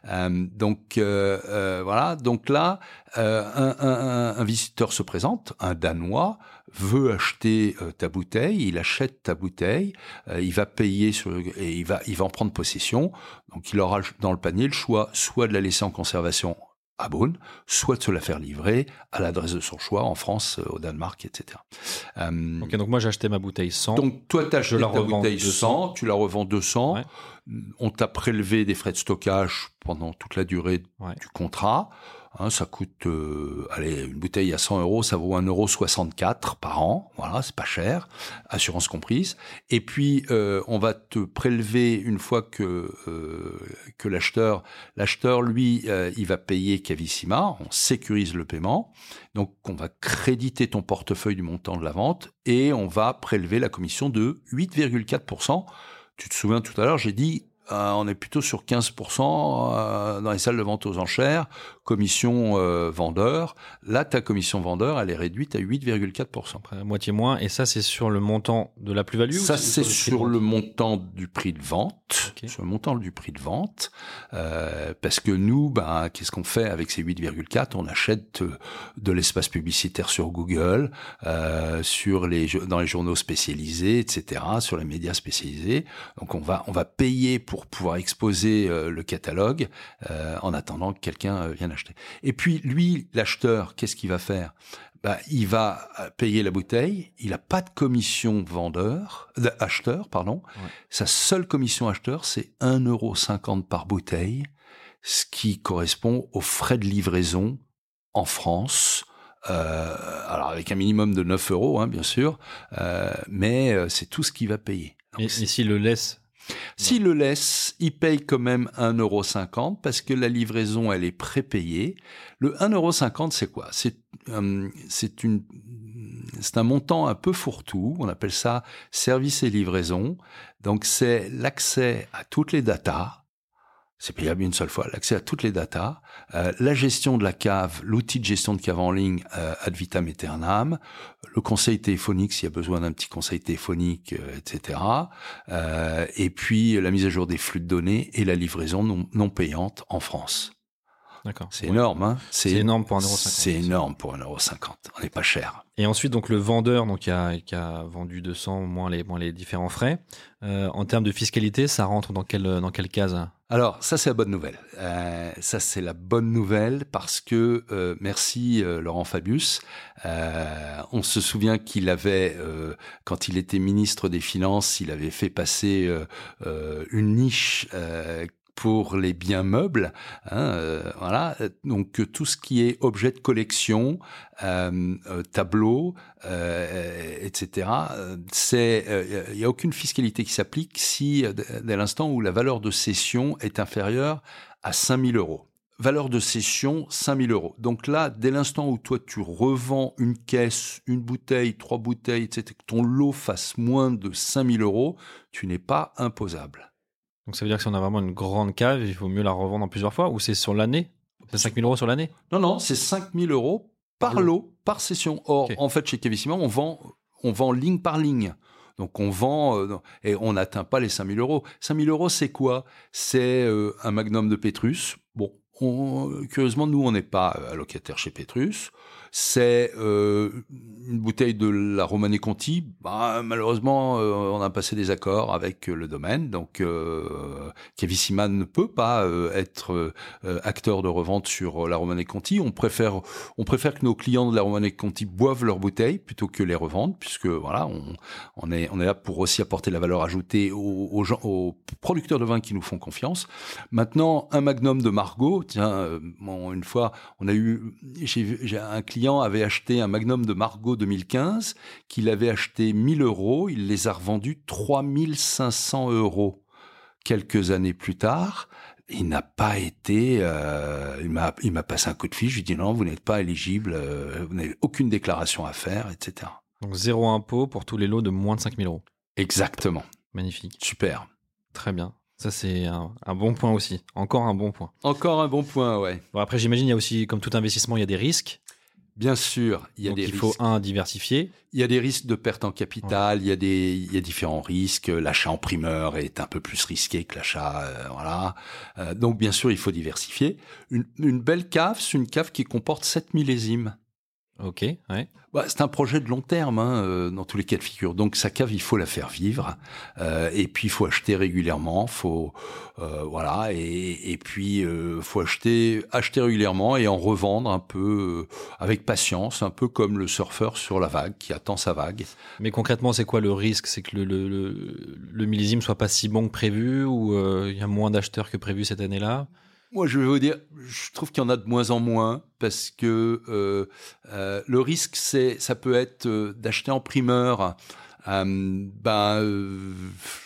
Euh, donc euh, euh, voilà, donc là, un, un- un- un visiteur se présente, un Danois veut acheter ta bouteille, il achète ta bouteille, il va payer sur et il va il va en prendre possession. Donc il aura dans le panier le choix soit de la laisser en conservation à Beaune, soit de se la faire livrer à l'adresse de son choix en France, euh, au Danemark, etc. Euh, ok, donc moi j'ai acheté ma bouteille 100. Donc toi tu acheté ta bouteille 100, tu la revends 200. On t'a prélevé des frais de stockage pendant toute la durée du contrat. Hein, ça coûte, euh, allez, une bouteille à 100 euros, ça vaut 1,64 euro par an. Voilà, c'est pas cher, assurance comprise. Et puis, euh, on va te prélever une fois que euh, que l'acheteur, l'acheteur, lui, il va payer Cavissima. On sécurise le paiement. Donc, on va créditer ton portefeuille du montant de la vente et on va prélever la commission de 8,4 tu te souviens tout à l'heure, j'ai dit euh, on est plutôt sur 15% euh, dans les salles de vente aux enchères, commission euh, vendeur. Là, ta commission vendeur, elle est réduite à 8,4%. moitié moins. Et ça, c'est sur le montant de la plus-value Ça, c'est sur, le montant du prix de vente. Sur le montant du prix de vente. parce que nous, ben, qu'est-ce qu'on fait avec ces 8,4% On achète de l'espace publicitaire sur Google, sur les, dans les journaux spécialisés, etc., sur les médias spécialisés. Donc, on va, on va payer pour pour pouvoir exposer euh, le catalogue euh, en attendant que quelqu'un euh, vienne acheter. Et puis lui, l'acheteur, qu'est-ce qu'il va faire? Bah, il va payer la bouteille, il n'a pas de commission vendeur, acheteur, pardon. Sa seule commission acheteur, c'est 1,50€ par bouteille, ce qui correspond aux frais de livraison en France. Euh, alors avec un minimum de 9 euros, hein, bien sûr, euh, mais c'est tout ce qu'il va payer. et, et s'il le laisse s'il le laisse, il paye quand même 1,50€ parce que la livraison, elle est prépayée. Le 1,50€, c'est quoi? C'est euh, c'est un montant un peu fourre-tout, on appelle ça service et livraison. Donc c'est l'accès à toutes les datas, c'est payable une seule fois. L'accès à toutes les datas, euh, la gestion de la cave, l'outil de gestion de cave en ligne euh, ad vitam aeternam, le conseil téléphonique s'il y a besoin d'un petit conseil téléphonique, euh, etc. et puis la mise à jour des flux de données et la livraison non payante en France. C'est énorme, hein C'est énorme pour 1,50€. C'est énorme pour 1,50€. On n'est pas cher. Et ensuite, donc le vendeur, donc qui a, qui a vendu 200 moins les moins les différents frais. Euh, en termes de fiscalité, ça rentre dans quelle dans quelle case? Alors ça c'est la bonne nouvelle. Euh, ça c'est la bonne nouvelle parce que euh, merci euh, Laurent Fabius. On se souvient qu'il avait quand il était ministre des Finances, il avait fait passer une niche pour les biens meubles. Hein, euh, voilà, donc tout ce qui est objet de collection, euh, euh tableau, euh, etc. C'est, il n'y a aucune fiscalité qui s'applique si dès l'instant où la valeur de cession est inférieure à 5000 euros. Valeur de cession, 5000 euros. Donc là, dès l'instant où toi tu revends une caisse, une bouteille, trois bouteilles, etc., que ton lot fasse moins de 5000 euros, tu n'es pas imposable. Donc ça veut dire que si on a vraiment une grande cave, il vaut mieux la revendre en plusieurs fois ou c'est sur l'année? C'est 5000 euros sur l'année? Non, non, c'est 5000 euros par lot, par session. Or, en fait, chez Cavissima, on vend, on vend ligne par ligne. Donc on vend euh, et on n'atteint pas les 5000 euros. 5000 euros, c'est quoi? C'est euh, un magnum de Pétrus. Bon, curieusement, nous, on n'est pas euh, allocataire chez Pétrus c'est euh, une bouteille de la Romanée Conti. Bah, malheureusement, euh, on a passé des accords avec le domaine, donc euh, Cavissima ne peut pas être acteur de revente sur la Romanée Conti. On préfère, que nos clients de la Romanée Conti boivent leurs bouteilles plutôt que les revendent, puisque voilà, on, est, là pour aussi apporter la valeur ajoutée aux, aux producteurs de vin qui nous font confiance. Maintenant, un Magnum de Margot, tiens, bon, une fois, on a eu, j'ai un client avait acheté un Magnum de Margot 2015 qu'il avait acheté 1000 euros. Il les a revendus 3500 euros quelques années plus tard. Il n'a pas été, euh, il m'a, il m'a passé un coup de fil. Je lui ai dit non, vous n'êtes pas éligible, euh, vous n'avez aucune déclaration à faire, etc. Donc zéro impôt pour tous les lots de moins de 5000 euros. Exactement. Magnifique. Super. Très bien. Ça, c'est un, bon point aussi. Encore un bon point. Encore un bon point, ouais. Bon, après, j'imagine, il y a aussi, comme tout investissement, il y a des risques. Bien sûr, il y a Donc des il risques. faut un diversifier. Il y a des risques de perte en capital, il y a des il y a différents risques, l'achat en primeur est un peu plus risqué que l'achat euh, voilà. Euh, donc bien sûr, il faut diversifier. Une, une belle cave, c'est une cave qui comporte 7 millésimes. Ok, ouais. Bah, c'est un projet de long terme hein, euh, dans tous les cas de figure. Donc sa cave, il faut la faire vivre, euh, et puis il faut acheter régulièrement, faut euh, voilà, et, et puis euh, faut acheter acheter régulièrement et en revendre un peu euh, avec patience, un peu comme le surfeur sur la vague qui attend sa vague. Mais concrètement, c'est quoi le risque? C'est que le, le, le, le millésime soit pas si bon que prévu ou euh, il y a moins d'acheteurs que prévu cette année-là? Moi, je vais vous dire, je trouve qu'il y en a de moins en moins parce que euh, euh, le risque, c'est, ça peut être euh, d'acheter en primeur. Euh, ben, euh,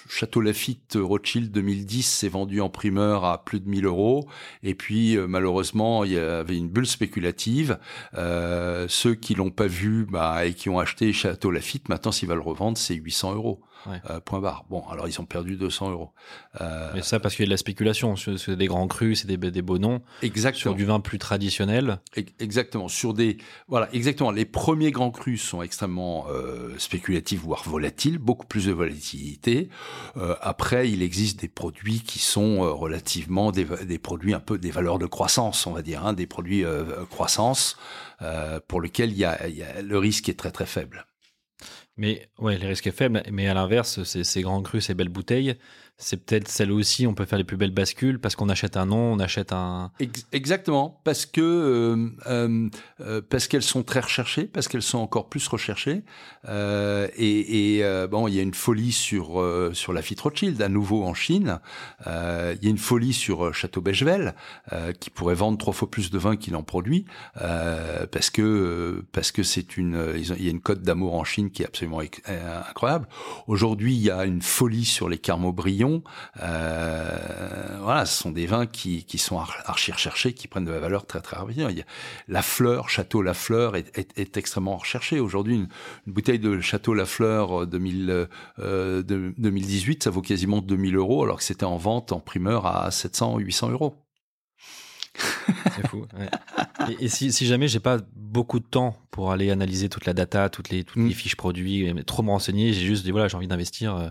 Château Lafitte Rothschild 2010 s'est vendu en primeur à plus de 1000 euros. Et puis, euh, malheureusement, il y avait une bulle spéculative. Euh, ceux qui l'ont pas vu bah, et qui ont acheté Château Lafitte, maintenant, s'ils veulent le revendre, c'est 800 euros. Ouais. Euh, point barre. Bon, alors ils ont perdu 200 euros. Euh, Mais ça parce qu'il y a de la spéculation. C'est des grands crus, c'est des, des beaux noms. exactement. Sur du vin plus traditionnel. Ex- Exactement. Sur des voilà, exactement. Les premiers grands crus sont extrêmement euh, spéculatifs, voire volatiles, beaucoup plus de volatilité. Euh, après, il existe des produits qui sont euh, relativement des, produits un peu des valeurs de croissance, on va dire, hein, des produits euh, croissance pour lesquels y a, le risque est très très faible. Mais ouais, les risques est faible. Mais à l'inverse, ces, ces grands crus, ces belles bouteilles, c'est peut-être celles aussi, on peut faire les plus belles bascules parce qu'on achète un nom, on achète un. Ex- Exactement, parce que euh, euh, euh, parce qu'elles sont très recherchées, parce qu'elles sont encore plus recherchées, et, bon, il y a une folie sur sur la Fit Rothschild à nouveau en Chine. Il y a une folie sur Château Bechevel qui pourrait vendre trois fois plus de vin qu'il en produit, parce que parce que c'est une il y a une cote d'amour en Chine qui est absolument incroyable. Aujourd'hui, il y a une folie sur les Euh, voilà, ce sont des vins qui, qui sont ar- archi recherchés, qui prennent de la valeur très très rapidement. Il y a la fleur, Château Lafleur est, est, est extrêmement recherché. Aujourd'hui, une, une bouteille de Château Lafleur euh, 2000, euh, de- 2018, ça vaut quasiment 2000 euros, alors que c'était en vente en primeur à 700, 800 euros. C'est fou. ouais. Et, et si, si jamais j'ai pas beaucoup de temps pour aller analyser toute la data, toutes les, toutes Mm. les fiches produits, trop me renseigner, j'ai juste dit voilà, j'ai envie d'investir, euh,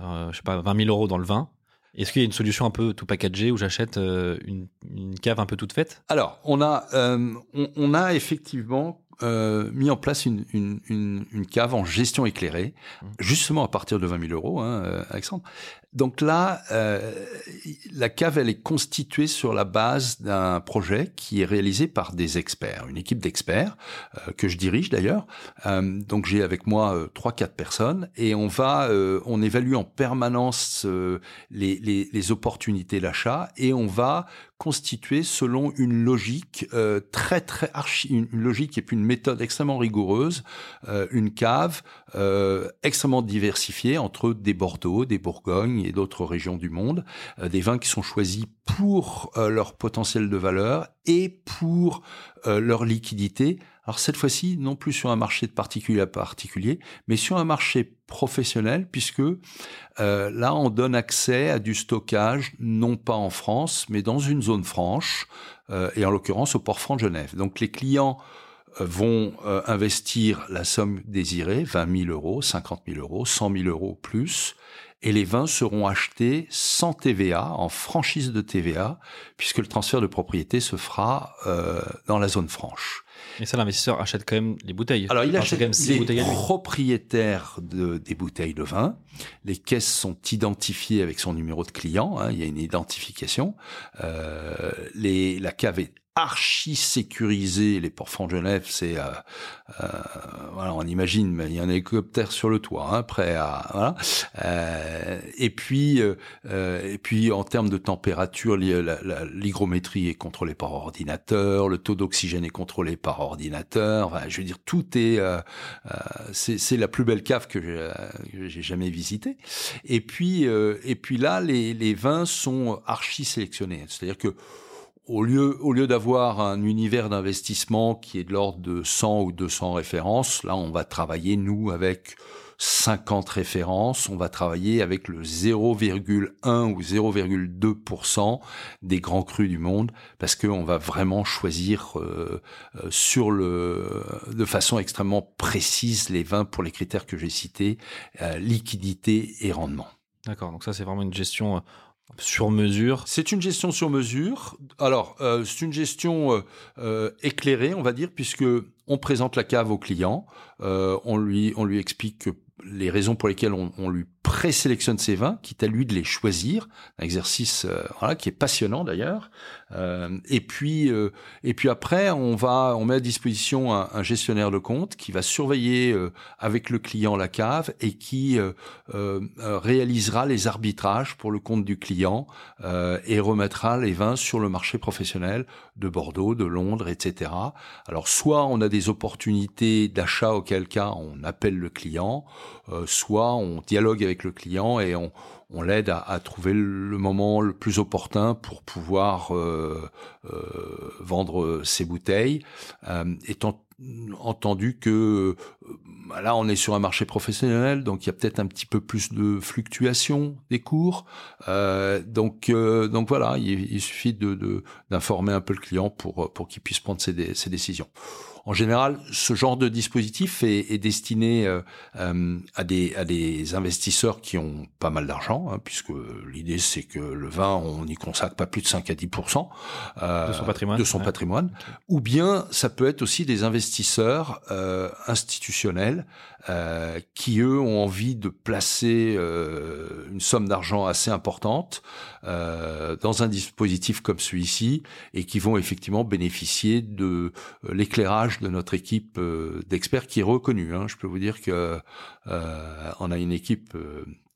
euh, je sais pas, 20 000 euros dans le vin. Est-ce qu'il y a une solution un peu tout packagée où j'achète euh, une, une cave un peu toute faite? Alors, on a, euh, on, on a effectivement mis en place une, une, une, une cave en gestion éclairée, Mmh. justement à partir de 20 000 euros, hein, Alexandre. Donc là, euh, la cave, elle est constituée sur la base d'un projet qui est réalisé par des experts, une équipe d'experts euh, que je dirige d'ailleurs. Euh, donc j'ai avec moi euh, trois, quatre personnes et on va, euh, on évalue en permanence euh, les, les, les opportunités d'achat et on va constituer selon une logique euh, très très archi, une, logique et puis une méthode extrêmement rigoureuse, euh, une cave euh, extrêmement diversifiée entre des Bordeaux, des Bourgognes et d'autres régions du monde, euh, des vins qui sont choisis pour euh, leur potentiel de valeur et pour euh, leur liquidité. Alors cette fois-ci, non plus sur un marché de particulier à particulier, mais sur un marché professionnel, puisque là, on donne accès à du stockage, non pas en France, mais dans une zone franche, et en l'occurrence au port franc de Genève. Donc les clients vont investir la somme désirée, 20 000 euros, 50 000 euros, 100 000 euros plus, et les vins seront achetés sans TVA, en franchise de TVA, puisque le transfert de propriété se fera euh, dans la zone franche. Et ça, l'investisseur achète quand même les bouteilles. Alors, il Enfin, c'est achète quand même les propriétaires de, des bouteilles de vin. Les caisses sont identifiées avec son numéro de client. hein, il y a une identification. Euh, les, la cave est archi sécurisée. Les ports francs de Genève, c'est euh, euh, voilà, on imagine, mais il y a un hélicoptère sur le toit, hein, prêt à voilà. Euh, et puis euh, euh, et puis en termes de température, l'hygrométrie est contrôlée par ordinateur, le taux d'oxygène est contrôlé par ordinateur. Enfin, je veux dire, tout est euh, c'est la plus belle cave que j'ai jamais visitée. Et puis et puis là, les les vins sont archi sélectionnés, c'est-à-dire que au lieu, d'avoir un univers d'investissement qui est de l'ordre de 100 ou 200 références, là, on va travailler, nous, avec 50 références. On va travailler avec le 0,1 ou 0,2% des grands crus du monde parce qu'on va vraiment choisir euh, euh, sur le, de façon extrêmement précise les vins pour les critères que j'ai cités, euh, liquidité et rendement. D'accord, donc ça c'est vraiment une gestion sur mesure. C'est une gestion sur mesure. Alors, euh, c'est une gestion euh, euh, éclairée, on va dire, puisque on présente la cave au client, euh, on lui on lui explique que les raisons pour lesquelles on, on lui présélectionne ses vins, quitte à lui de les choisir, un exercice euh, voilà qui est passionnant d'ailleurs. Euh, et puis euh, et puis après on va on met à disposition un, un gestionnaire de compte qui va surveiller euh, avec le client la cave et qui euh, réalisera les arbitrages pour le compte du client et remettra les vins sur le marché professionnel de Bordeaux, de Londres, etc. Alors soit on a des opportunités d'achat auquel cas on appelle le client, soit on dialogue avec le client et on, l'aide à, trouver le moment le plus opportun pour pouvoir euh, euh, vendre ses bouteilles, euh, étant entendu que euh, là on est sur un marché professionnel, donc il y a peut-être un petit peu plus de fluctuation des cours. Donc voilà, il, suffit d'informer un peu le client pour qu'il puisse prendre ses décisions. En général, ce genre de dispositif est, est destiné euh, euh, à, des, à des investisseurs qui ont pas mal d'argent, hein, puisque l'idée c'est que le vin, on n'y consacre pas plus de 5 à 10 euh, de son patrimoine, de son ouais. patrimoine. ou bien ça peut être aussi des investisseurs euh, institutionnels euh, qui eux ont envie de placer euh, une somme d'argent assez importante euh, dans un dispositif comme celui-ci et qui vont effectivement bénéficier de l'éclairage de notre équipe d'experts qui est reconnue. Hein. Je peux vous dire que on a une équipe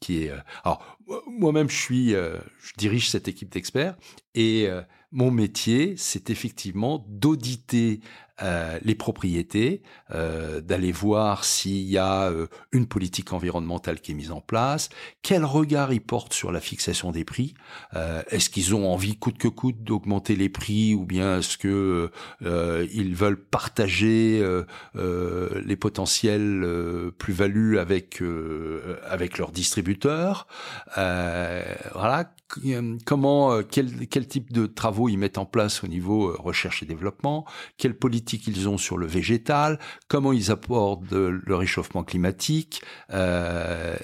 qui est. Alors moi-même, je suis, je dirige cette équipe d'experts et mon métier, c'est effectivement d'auditer euh, les propriétés, euh, d'aller voir s'il y a euh, une politique environnementale qui est mise en place, quel regard ils portent sur la fixation des prix, euh, est-ce qu'ils ont envie coûte que coûte d'augmenter les prix ou bien est-ce que euh, ils veulent partager les potentiels plus-values avec avec leurs distributeurs, voilà comment quel quel type de travaux ils mettent en place au niveau recherche et développement, quelle politique qu'ils ont sur le végétal, comment ils apportent le réchauffement climatique, euh,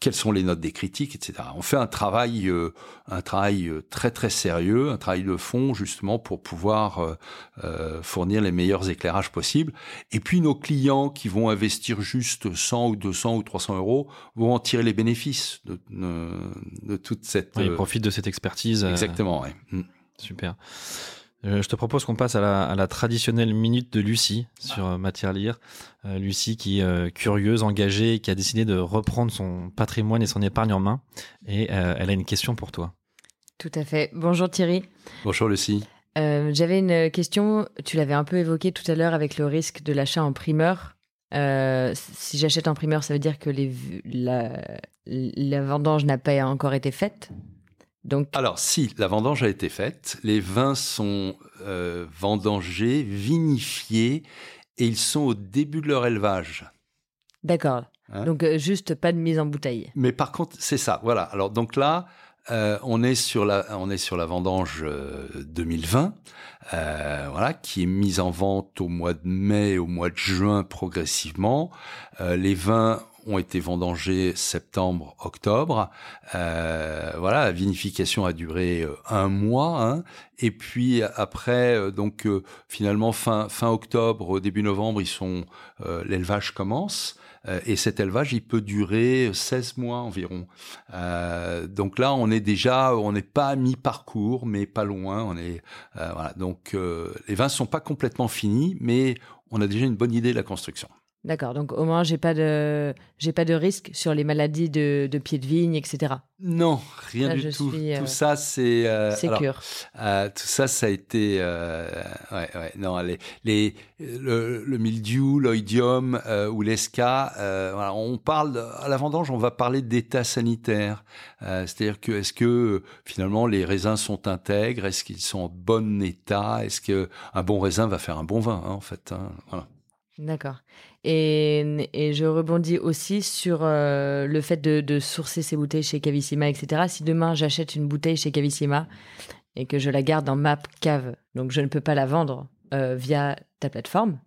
quelles sont les notes des critiques, etc. On fait un travail, euh, un travail très très sérieux, un travail de fond justement pour pouvoir euh, fournir les meilleurs éclairages possibles. Et puis nos clients qui vont investir juste 100 ou 200 ou 300 euros vont en tirer les bénéfices de, de, de toute cette. Oui, ils profitent de cette expertise. Exactement. Ouais. Mm. Super. Euh, je te propose qu'on passe à la, à la, traditionnelle minute de Lucie sur euh, Matière Lire. Euh, Lucie qui est euh, curieuse, engagée, qui a décidé de reprendre son patrimoine et son épargne en main. Et elle a une question pour toi. Tout à fait. Bonjour Thierry. Bonjour Lucie. J'avais une question, tu l'avais un peu évoqué tout à l'heure avec le risque de l'achat en primeur. si j'achète en primeur, ça veut dire que les, la, la vendange n'a pas encore été faite? Donc... Alors, si, la vendange a été faite, les vins sont euh, vendangés, vinifiés, et ils sont au début de leur élevage. D'accord. Hein? Donc, euh, juste pas de mise en bouteille. Mais par contre, c'est ça, voilà. Alors, donc là, euh, on, est sur la, on est sur la vendange 2020, voilà, qui est mise en vente au mois de mai, au mois de juin progressivement. les vins ont été vendangés septembre, octobre. Euh, voilà, la vinification a duré un mois, hein, et puis après, donc euh, finalement fin fin octobre, début novembre, ils sont euh, l'élevage commence. Et cet élevage, il peut durer 16 mois environ. Euh, donc là, on est déjà, on n'est pas à mi-parcours, mais pas loin. On est, euh, voilà. Donc les vins sont pas complètement finis, mais on a déjà une bonne idée de la construction. D'accord, donc au moins j'ai pas de j'ai pas de risque sur les maladies de, de pied de vigne, etc. Non, rien Là, du tout. Suis, euh, tout ça c'est euh, sécure. Euh, tout ça ça a été euh, ouais ouais non les, les le, le mildiou, l'oïdium ou l'esca. voilà, on parle à la vendange, on va parler d'état sanitaire. C'est-à-dire que est-ce que finalement les raisins sont intègres, est-ce qu'ils sont en bon état, est-ce que un bon raisin va faire un bon vin hein, en fait. Hein, voilà. D'accord. Et, et, je rebondis aussi sur euh, le fait de, de, sourcer ces bouteilles chez Cavissima, etc. Si demain j'achète une bouteille chez Cavissima et que je la garde dans ma cave, donc je ne peux pas la vendre euh, via ta plateforme.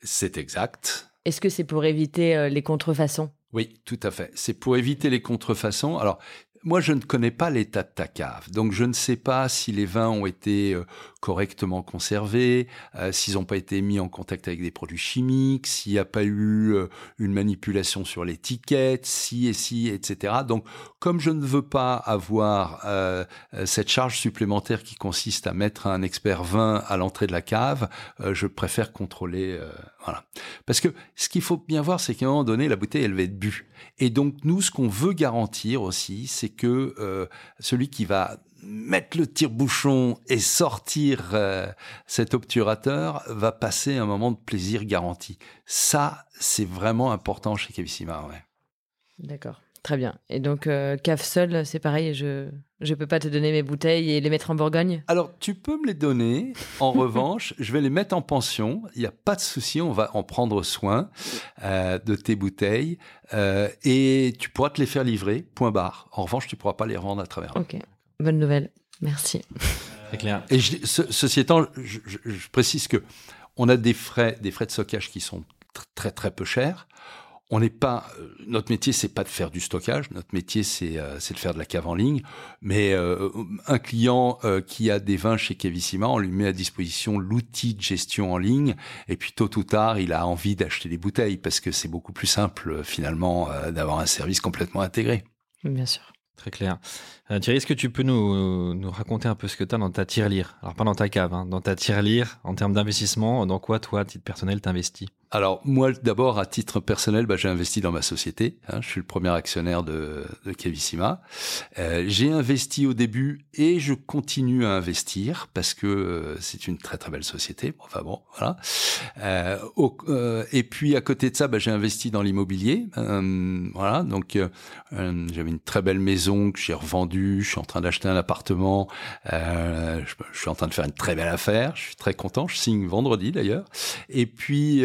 C'est exact. Est-ce que c'est pour éviter euh, les contrefaçons? Oui, tout à fait. C'est pour éviter les contrefaçons. Alors, moi, je ne connais pas l'état de ta cave, donc je ne sais pas si les vins ont été euh, correctement conservés, euh, s'ils n'ont pas été mis en contact avec des produits chimiques, s'il n'y a pas eu euh, une manipulation sur l'étiquette, si et si, etc. Donc, comme je ne veux pas avoir cette charge supplémentaire qui consiste à mettre un expert vin à l'entrée de la cave, je préfère contrôler. voilà. Parce que ce qu'il faut bien voir, c'est qu'à un moment donné, la bouteille, elle va être bue. Et donc, nous, ce qu'on veut garantir aussi, c'est que euh, celui qui va mettre le tire-bouchon et sortir euh, cet obturateur va passer un moment de plaisir garanti. Ça, c'est vraiment important chez Cavissima. Ouais. D'accord. Très bien. Et donc, euh, cave seul, c'est pareil, je ne peux pas te donner mes bouteilles et les mettre en Bourgogne Alors, tu peux me les donner. En revanche, je vais les mettre en pension. Il n'y a pas de souci, on va en prendre soin euh, de tes bouteilles. Euh, et tu pourras te les faire livrer, point barre. En revanche, tu ne pourras pas les revendre à travers. Ok, bonne nouvelle. Merci. C'est clair. Et je, ceci étant, je, je, précise que on a des frais, des frais de stockage qui sont très très peu chers on n'est pas euh, notre métier c'est pas de faire du stockage. Notre métier c'est euh, de faire de la cave en ligne. Mais euh, un client qui a des vins chez Cavissima on lui met à disposition l'outil de gestion en ligne. Et puis tôt ou tard il a envie d'acheter des bouteilles parce que c'est beaucoup plus simple finalement d'avoir un service complètement intégré. Bien sûr. Très clair. Thierry, est-ce que tu peux nous, nous raconter un peu ce que tu as dans ta tirelire? Alors, pas dans ta cave, hein, dans ta tirelire, en termes d'investissement, dans quoi, toi, à titre personnel, t'investis? Alors moi d'abord à titre personnel, bah, j'ai investi dans ma société. Hein, je suis le premier actionnaire de, de Kevissima. Euh, j'ai investi au début et je continue à investir parce que euh, c'est une très très belle société. Enfin bon, voilà. Euh, euh et puis à côté de ça, bah, j'ai investi dans l'immobilier. Euh, voilà, donc j'avais une très belle maison que j'ai revendue. Je suis en train d'acheter un appartement. Je, je, suis en train de faire une très belle affaire. Je suis très content. Je signe vendredi d'ailleurs. Et puis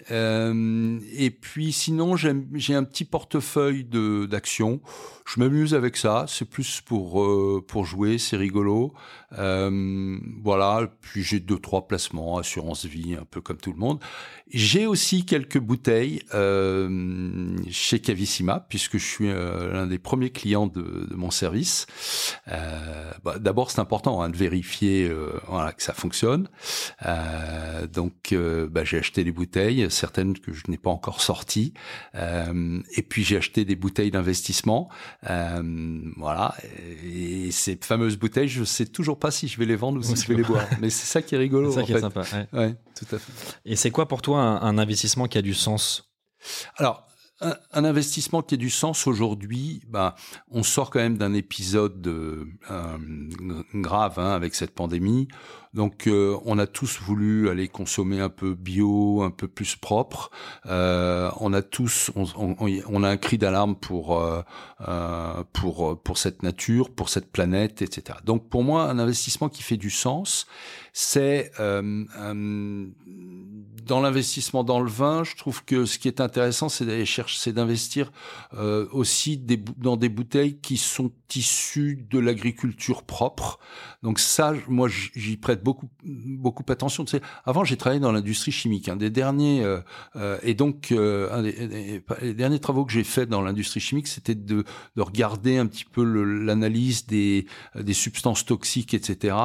euh, et puis sinon, j'ai un petit portefeuille de d'actions. Je m'amuse avec ça. C'est plus pour euh, pour jouer, c'est rigolo. Euh, voilà. Puis j'ai deux trois placements, assurance vie, un peu comme tout le monde. J'ai aussi quelques bouteilles euh, chez Cavissima, puisque je suis l'un des premiers clients de, mon service. Bah, D'abord, c'est important hein, de vérifier que ça fonctionne. Donc, bah, j'ai acheté des bouteilles, certaines que je n'ai pas encore sorties. et puis, j'ai acheté des bouteilles d'investissement. voilà. Et ces fameuses bouteilles, je sais toujours pas si je vais les vendre ou si je vais les boire. Mais c'est ça qui est rigolo. C'est ça en qui fait. est sympa. Ouais. ouais, tout à fait. Et c'est quoi pour toi un, investissement qui a du sens? Alors, un, investissement qui a du sens aujourd'hui, ben, on sort quand même d'un épisode euh, grave hein, avec cette pandémie. Donc, euh, on a tous voulu aller consommer un peu bio, un peu plus propre. Euh, on a tous, on, on, a un cri d'alarme pour euh, pour pour cette nature, pour cette planète, etc. Donc, pour moi, un investissement qui fait du sens, c'est dans l'investissement dans le vin. Je trouve que ce qui est intéressant, c'est d'aller chercher, c'est d'investir aussi des, dans des bouteilles qui sont issues de l'agriculture propre. Donc ça, moi, j'y prête beaucoup beaucoup attention. Tu sais, avant, j'ai travaillé dans l'industrie chimique. Un des derniers euh, euh, et donc euh, un des, les derniers travaux que j'ai fait dans l'industrie chimique, c'était de, de, regarder un petit peu l'analyse des des substances toxiques, etc.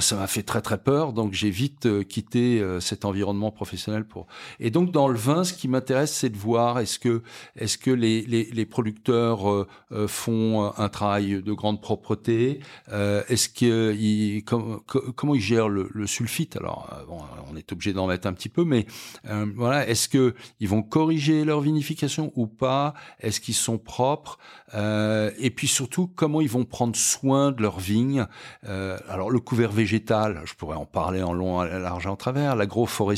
ça m'a fait très très peur, donc j'ai vite quitté cet environnement professionnel pour. Et donc dans le vin, ce qui m'intéresse, c'est de voir est-ce que est-ce que les les, producteurs font un travail de grande propreté, est-ce qu'ils comme, comment ils gèrent le, sulfite? Alors, euh, bon, on est obligé d'en mettre un petit peu, mais euh, voilà, est-ce que ils vont corriger leur vinification ou pas? Est-ce qu'ils sont propres? Euh, Et puis surtout, comment ils vont prendre soin de leur vigne? Euh, Alors, le couvert végétal, je pourrais en parler en long, à large, en travers. L'agroforesterie,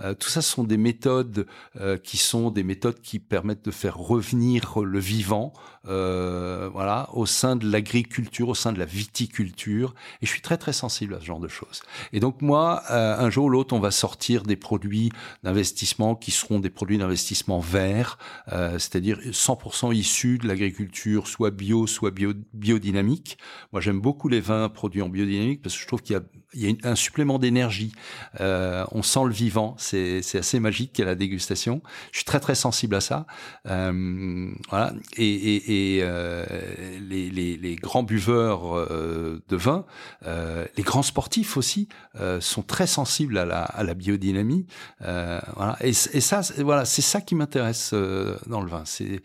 euh, tout ça sont des méthodes euh, qui sont des méthodes qui permettent de faire revenir le vivant, voilà, au sein de l'agriculture, au sein de la viticulture. Et je suis très très sensible à ce genre de choses. Et donc moi, euh, un jour ou l'autre, on va sortir des produits d'investissement qui seront des produits d'investissement verts, euh, c'est-à-dire 100% issus de l'agriculture, soit bio, soit bio, biodynamique. Moi, j'aime beaucoup les vins produits en biodynamique parce que je trouve qu'il y a il y a un supplément d'énergie. Euh, on sent le vivant. C'est, assez magique à la dégustation. Je suis très très sensible à ça. Euh, voilà. Et euh, les, les, les, grands buveurs euh, de vin, euh, les grands sportifs aussi, sont très sensibles à la, à la biodynamie. voilà. Et, et, ça, voilà, c'est ça qui m'intéresse dans le vin. C'est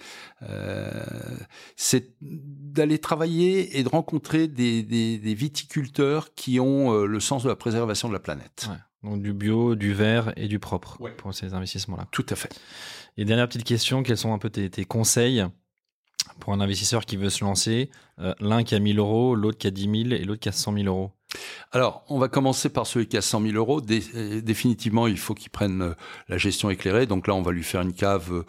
c'est d'aller travailler et de rencontrer des, des, des viticulteurs qui ont le sens de la préservation de la planète. Donc du bio, du vert et du propre pour ces investissements-là. Tout à fait. Et dernière petite question, quels sont un peu tes, tes conseils pour un investisseur qui veut se lancer euh, L'un qui a 1000 euros, l'autre qui a 10 000 et l'autre qui a 100 000 euros alors, on va commencer par celui qui a 100 000 euros. Euh, définitivement, il faut qu'il prenne euh, la gestion éclairée. Donc là, on va lui faire une cave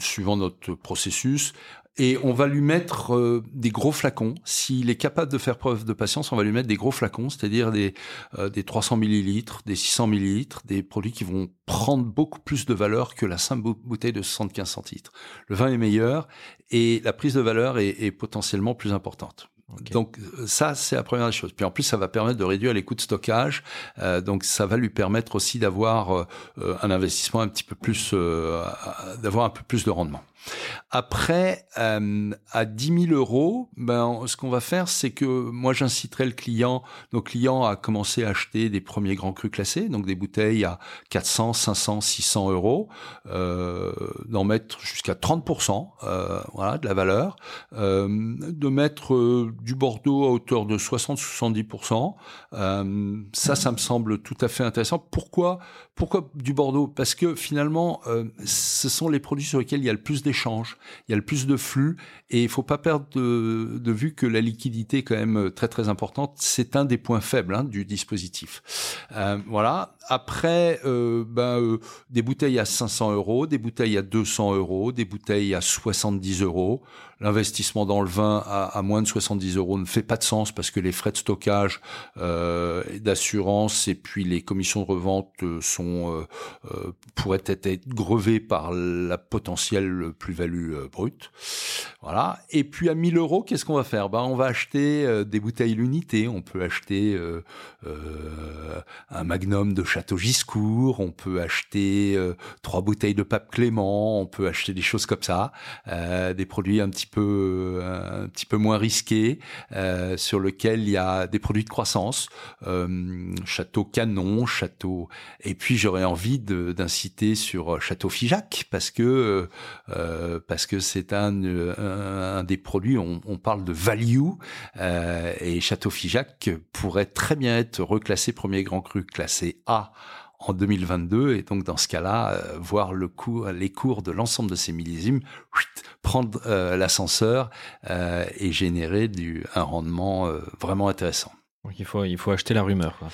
suivant notre processus et on va lui mettre euh, des gros flacons. S'il est capable de faire preuve de patience, on va lui mettre des gros flacons, c'est-à-dire des, euh, des 300 millilitres, des 600 millilitres, des produits qui vont prendre beaucoup plus de valeur que la simple bouteille de 75 centilitres. Le vin est meilleur et la prise de valeur est, est potentiellement plus importante. Donc ça, c'est la première chose. Puis en plus, ça va permettre de réduire les coûts de stockage. Euh, donc ça va lui permettre aussi d'avoir euh, un investissement un petit peu plus, euh, d'avoir un peu plus de rendement. Après, euh, à 10 000 euros, ben, ce qu'on va faire, c'est que moi, j'inciterai le client, nos clients, à commencer à acheter des premiers grands crus classés, donc des bouteilles à 400, 500, 600 euros, euh, d'en mettre jusqu'à 30%, euh, de la valeur, euh, de mettre du Bordeaux à hauteur de 60-70%. Euh, ça, ça me semble tout à fait intéressant. Pourquoi, pourquoi du Bordeaux? Parce que finalement, ce sont les produits sur lesquels il y a le plus d'échanges, il y a le plus de flux, et il faut pas perdre de, vue que la liquidité est quand même très très importante. C'est un des points faibles hein, du dispositif. Euh, voilà. Après, euh, ben, euh, des bouteilles à 500 euros, des bouteilles à 200 euros, des bouteilles à 70 euros. L'investissement dans le vin à, moins de 70 euros ne fait pas de sens parce que les frais de stockage, euh, d'assurance et puis les commissions de revente sont euh, pourraient être grevées par la potentielle plus-value brute. Voilà. Et puis à 1000 euros, qu'est-ce qu'on va faire? Ben on va acheter des bouteilles l'unité. On peut acheter un magnum de Château Giscourt, on peut acheter euh, trois bouteilles de Pape Clément, on peut acheter des choses comme ça, euh, des produits un petit peu euh, un petit peu moins risqués, sur lesquels il y a des produits de croissance, Château Canon, Château, et puis j'aurais envie d'inciter sur Château Figeac parce que parce que c'est un, des produits, on, parle de value et Château Figeac pourrait très bien être reclassé premier grand cru classé A en 2022 et donc dans ce cas-là euh, voir les cours de l'ensemble de ces millésimes prendre euh, l'ascenseur euh, et générer un rendement vraiment intéressant. Donc il faut il faut acheter la rumeur. Quoi,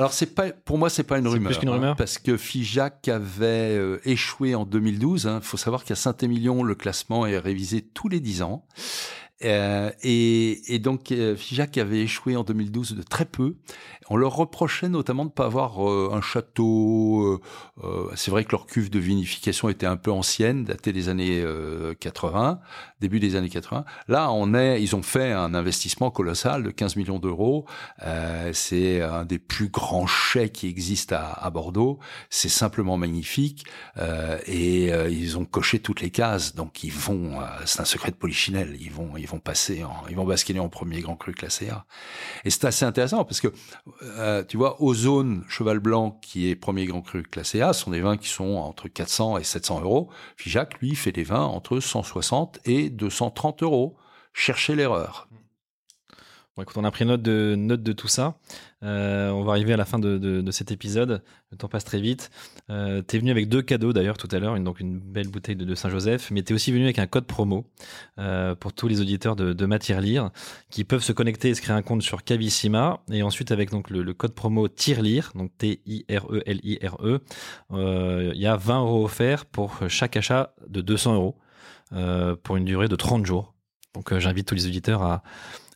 alors c'est pas pour moi c'est pas une rumeur, plus rumeur hein, parce que Figeac avait échoué en 2012. Il hein. faut savoir qu'à Saint-Émilion le classement est révisé tous les 10 ans. Euh, et, et, donc euh, Figeac avait échoué en 2012 de très peu. On leur reprochait notamment de ne pas avoir euh, un château. Euh, euh, c'est vrai que leur cuve de vinification était un peu ancienne, datée des années 80, début des années 80. Là, on est, ils ont fait un investissement colossal de 15 millions d'euros. c'est un des plus grands chais qui existent à, à Bordeaux. C'est simplement magnifique et ils ont coché toutes les cases. Donc ils vont, c'est un secret de polichinelle. Ils vont, ils vont passer, en, ils vont basculer en premier grand cru classé A. Et c'est assez intéressant parce que euh, tu vois, Ozone Cheval Blanc, qui est premier grand cru classé A, sont des vins qui sont entre 400 et 700 euros. Figeac, lui, fait des vins entre 160 et 230 euros. Cherchez l'erreur. On a pris note de, tout ça. Euh, on va arriver à la fin de, cet épisode. Le temps passe très vite. Euh, tu es venu avec deux cadeaux d'ailleurs tout à l'heure, une, donc une belle bouteille de, Saint-Joseph, mais tu es aussi venu avec un code promo euh, pour tous les auditeurs de, de Matière Lire qui peuvent se connecter et se créer un compte sur Cavissima. Et ensuite, avec le, code promo TIRLIRE, donc T-I-R-E-L-I-R-E, euh, il y a 20 euros offerts pour chaque achat de 200 euros pour une durée de 30 jours. Donc j'invite tous les auditeurs à,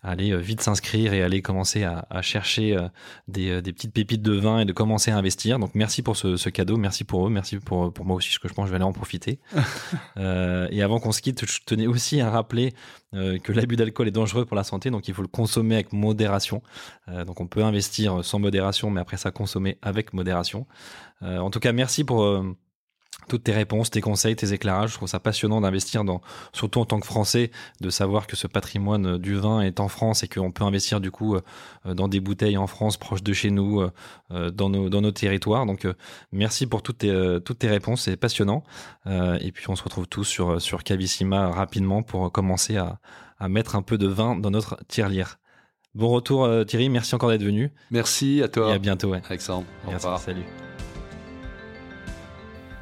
aller euh, vite s'inscrire et aller commencer à, à chercher euh, des, euh, des, petites pépites de vin et de commencer à investir. Donc merci pour ce, ce, cadeau, merci pour eux, merci pour, pour moi aussi, ce que je pense que je vais aller en profiter. euh, et avant qu'on se quitte, je tenais aussi à rappeler euh, que l'abus d'alcool est dangereux pour la santé, donc il faut le consommer avec modération. Euh, donc on peut investir sans modération, mais après ça consommer avec modération. en tout cas, merci pour toutes tes réponses, tes conseils, tes éclairages. Je trouve ça passionnant d'investir dans, surtout en tant que Français, de savoir que ce patrimoine du vin est en France et qu'on peut investir du coup euh, dans des bouteilles en France, proches de chez nous, euh, euh, dans nos, dans nos territoires. Donc, merci pour toutes tes, toutes tes réponses, c'est passionnant. Et puis, on se retrouve tous sur, sur Cavissima rapidement pour commencer à, à mettre un peu de vin dans notre tirelire. Bon retour Thierry, merci encore d'être venu. Merci à toi. Et à bientôt. Ouais. Alexandre. Au revoir. Salut.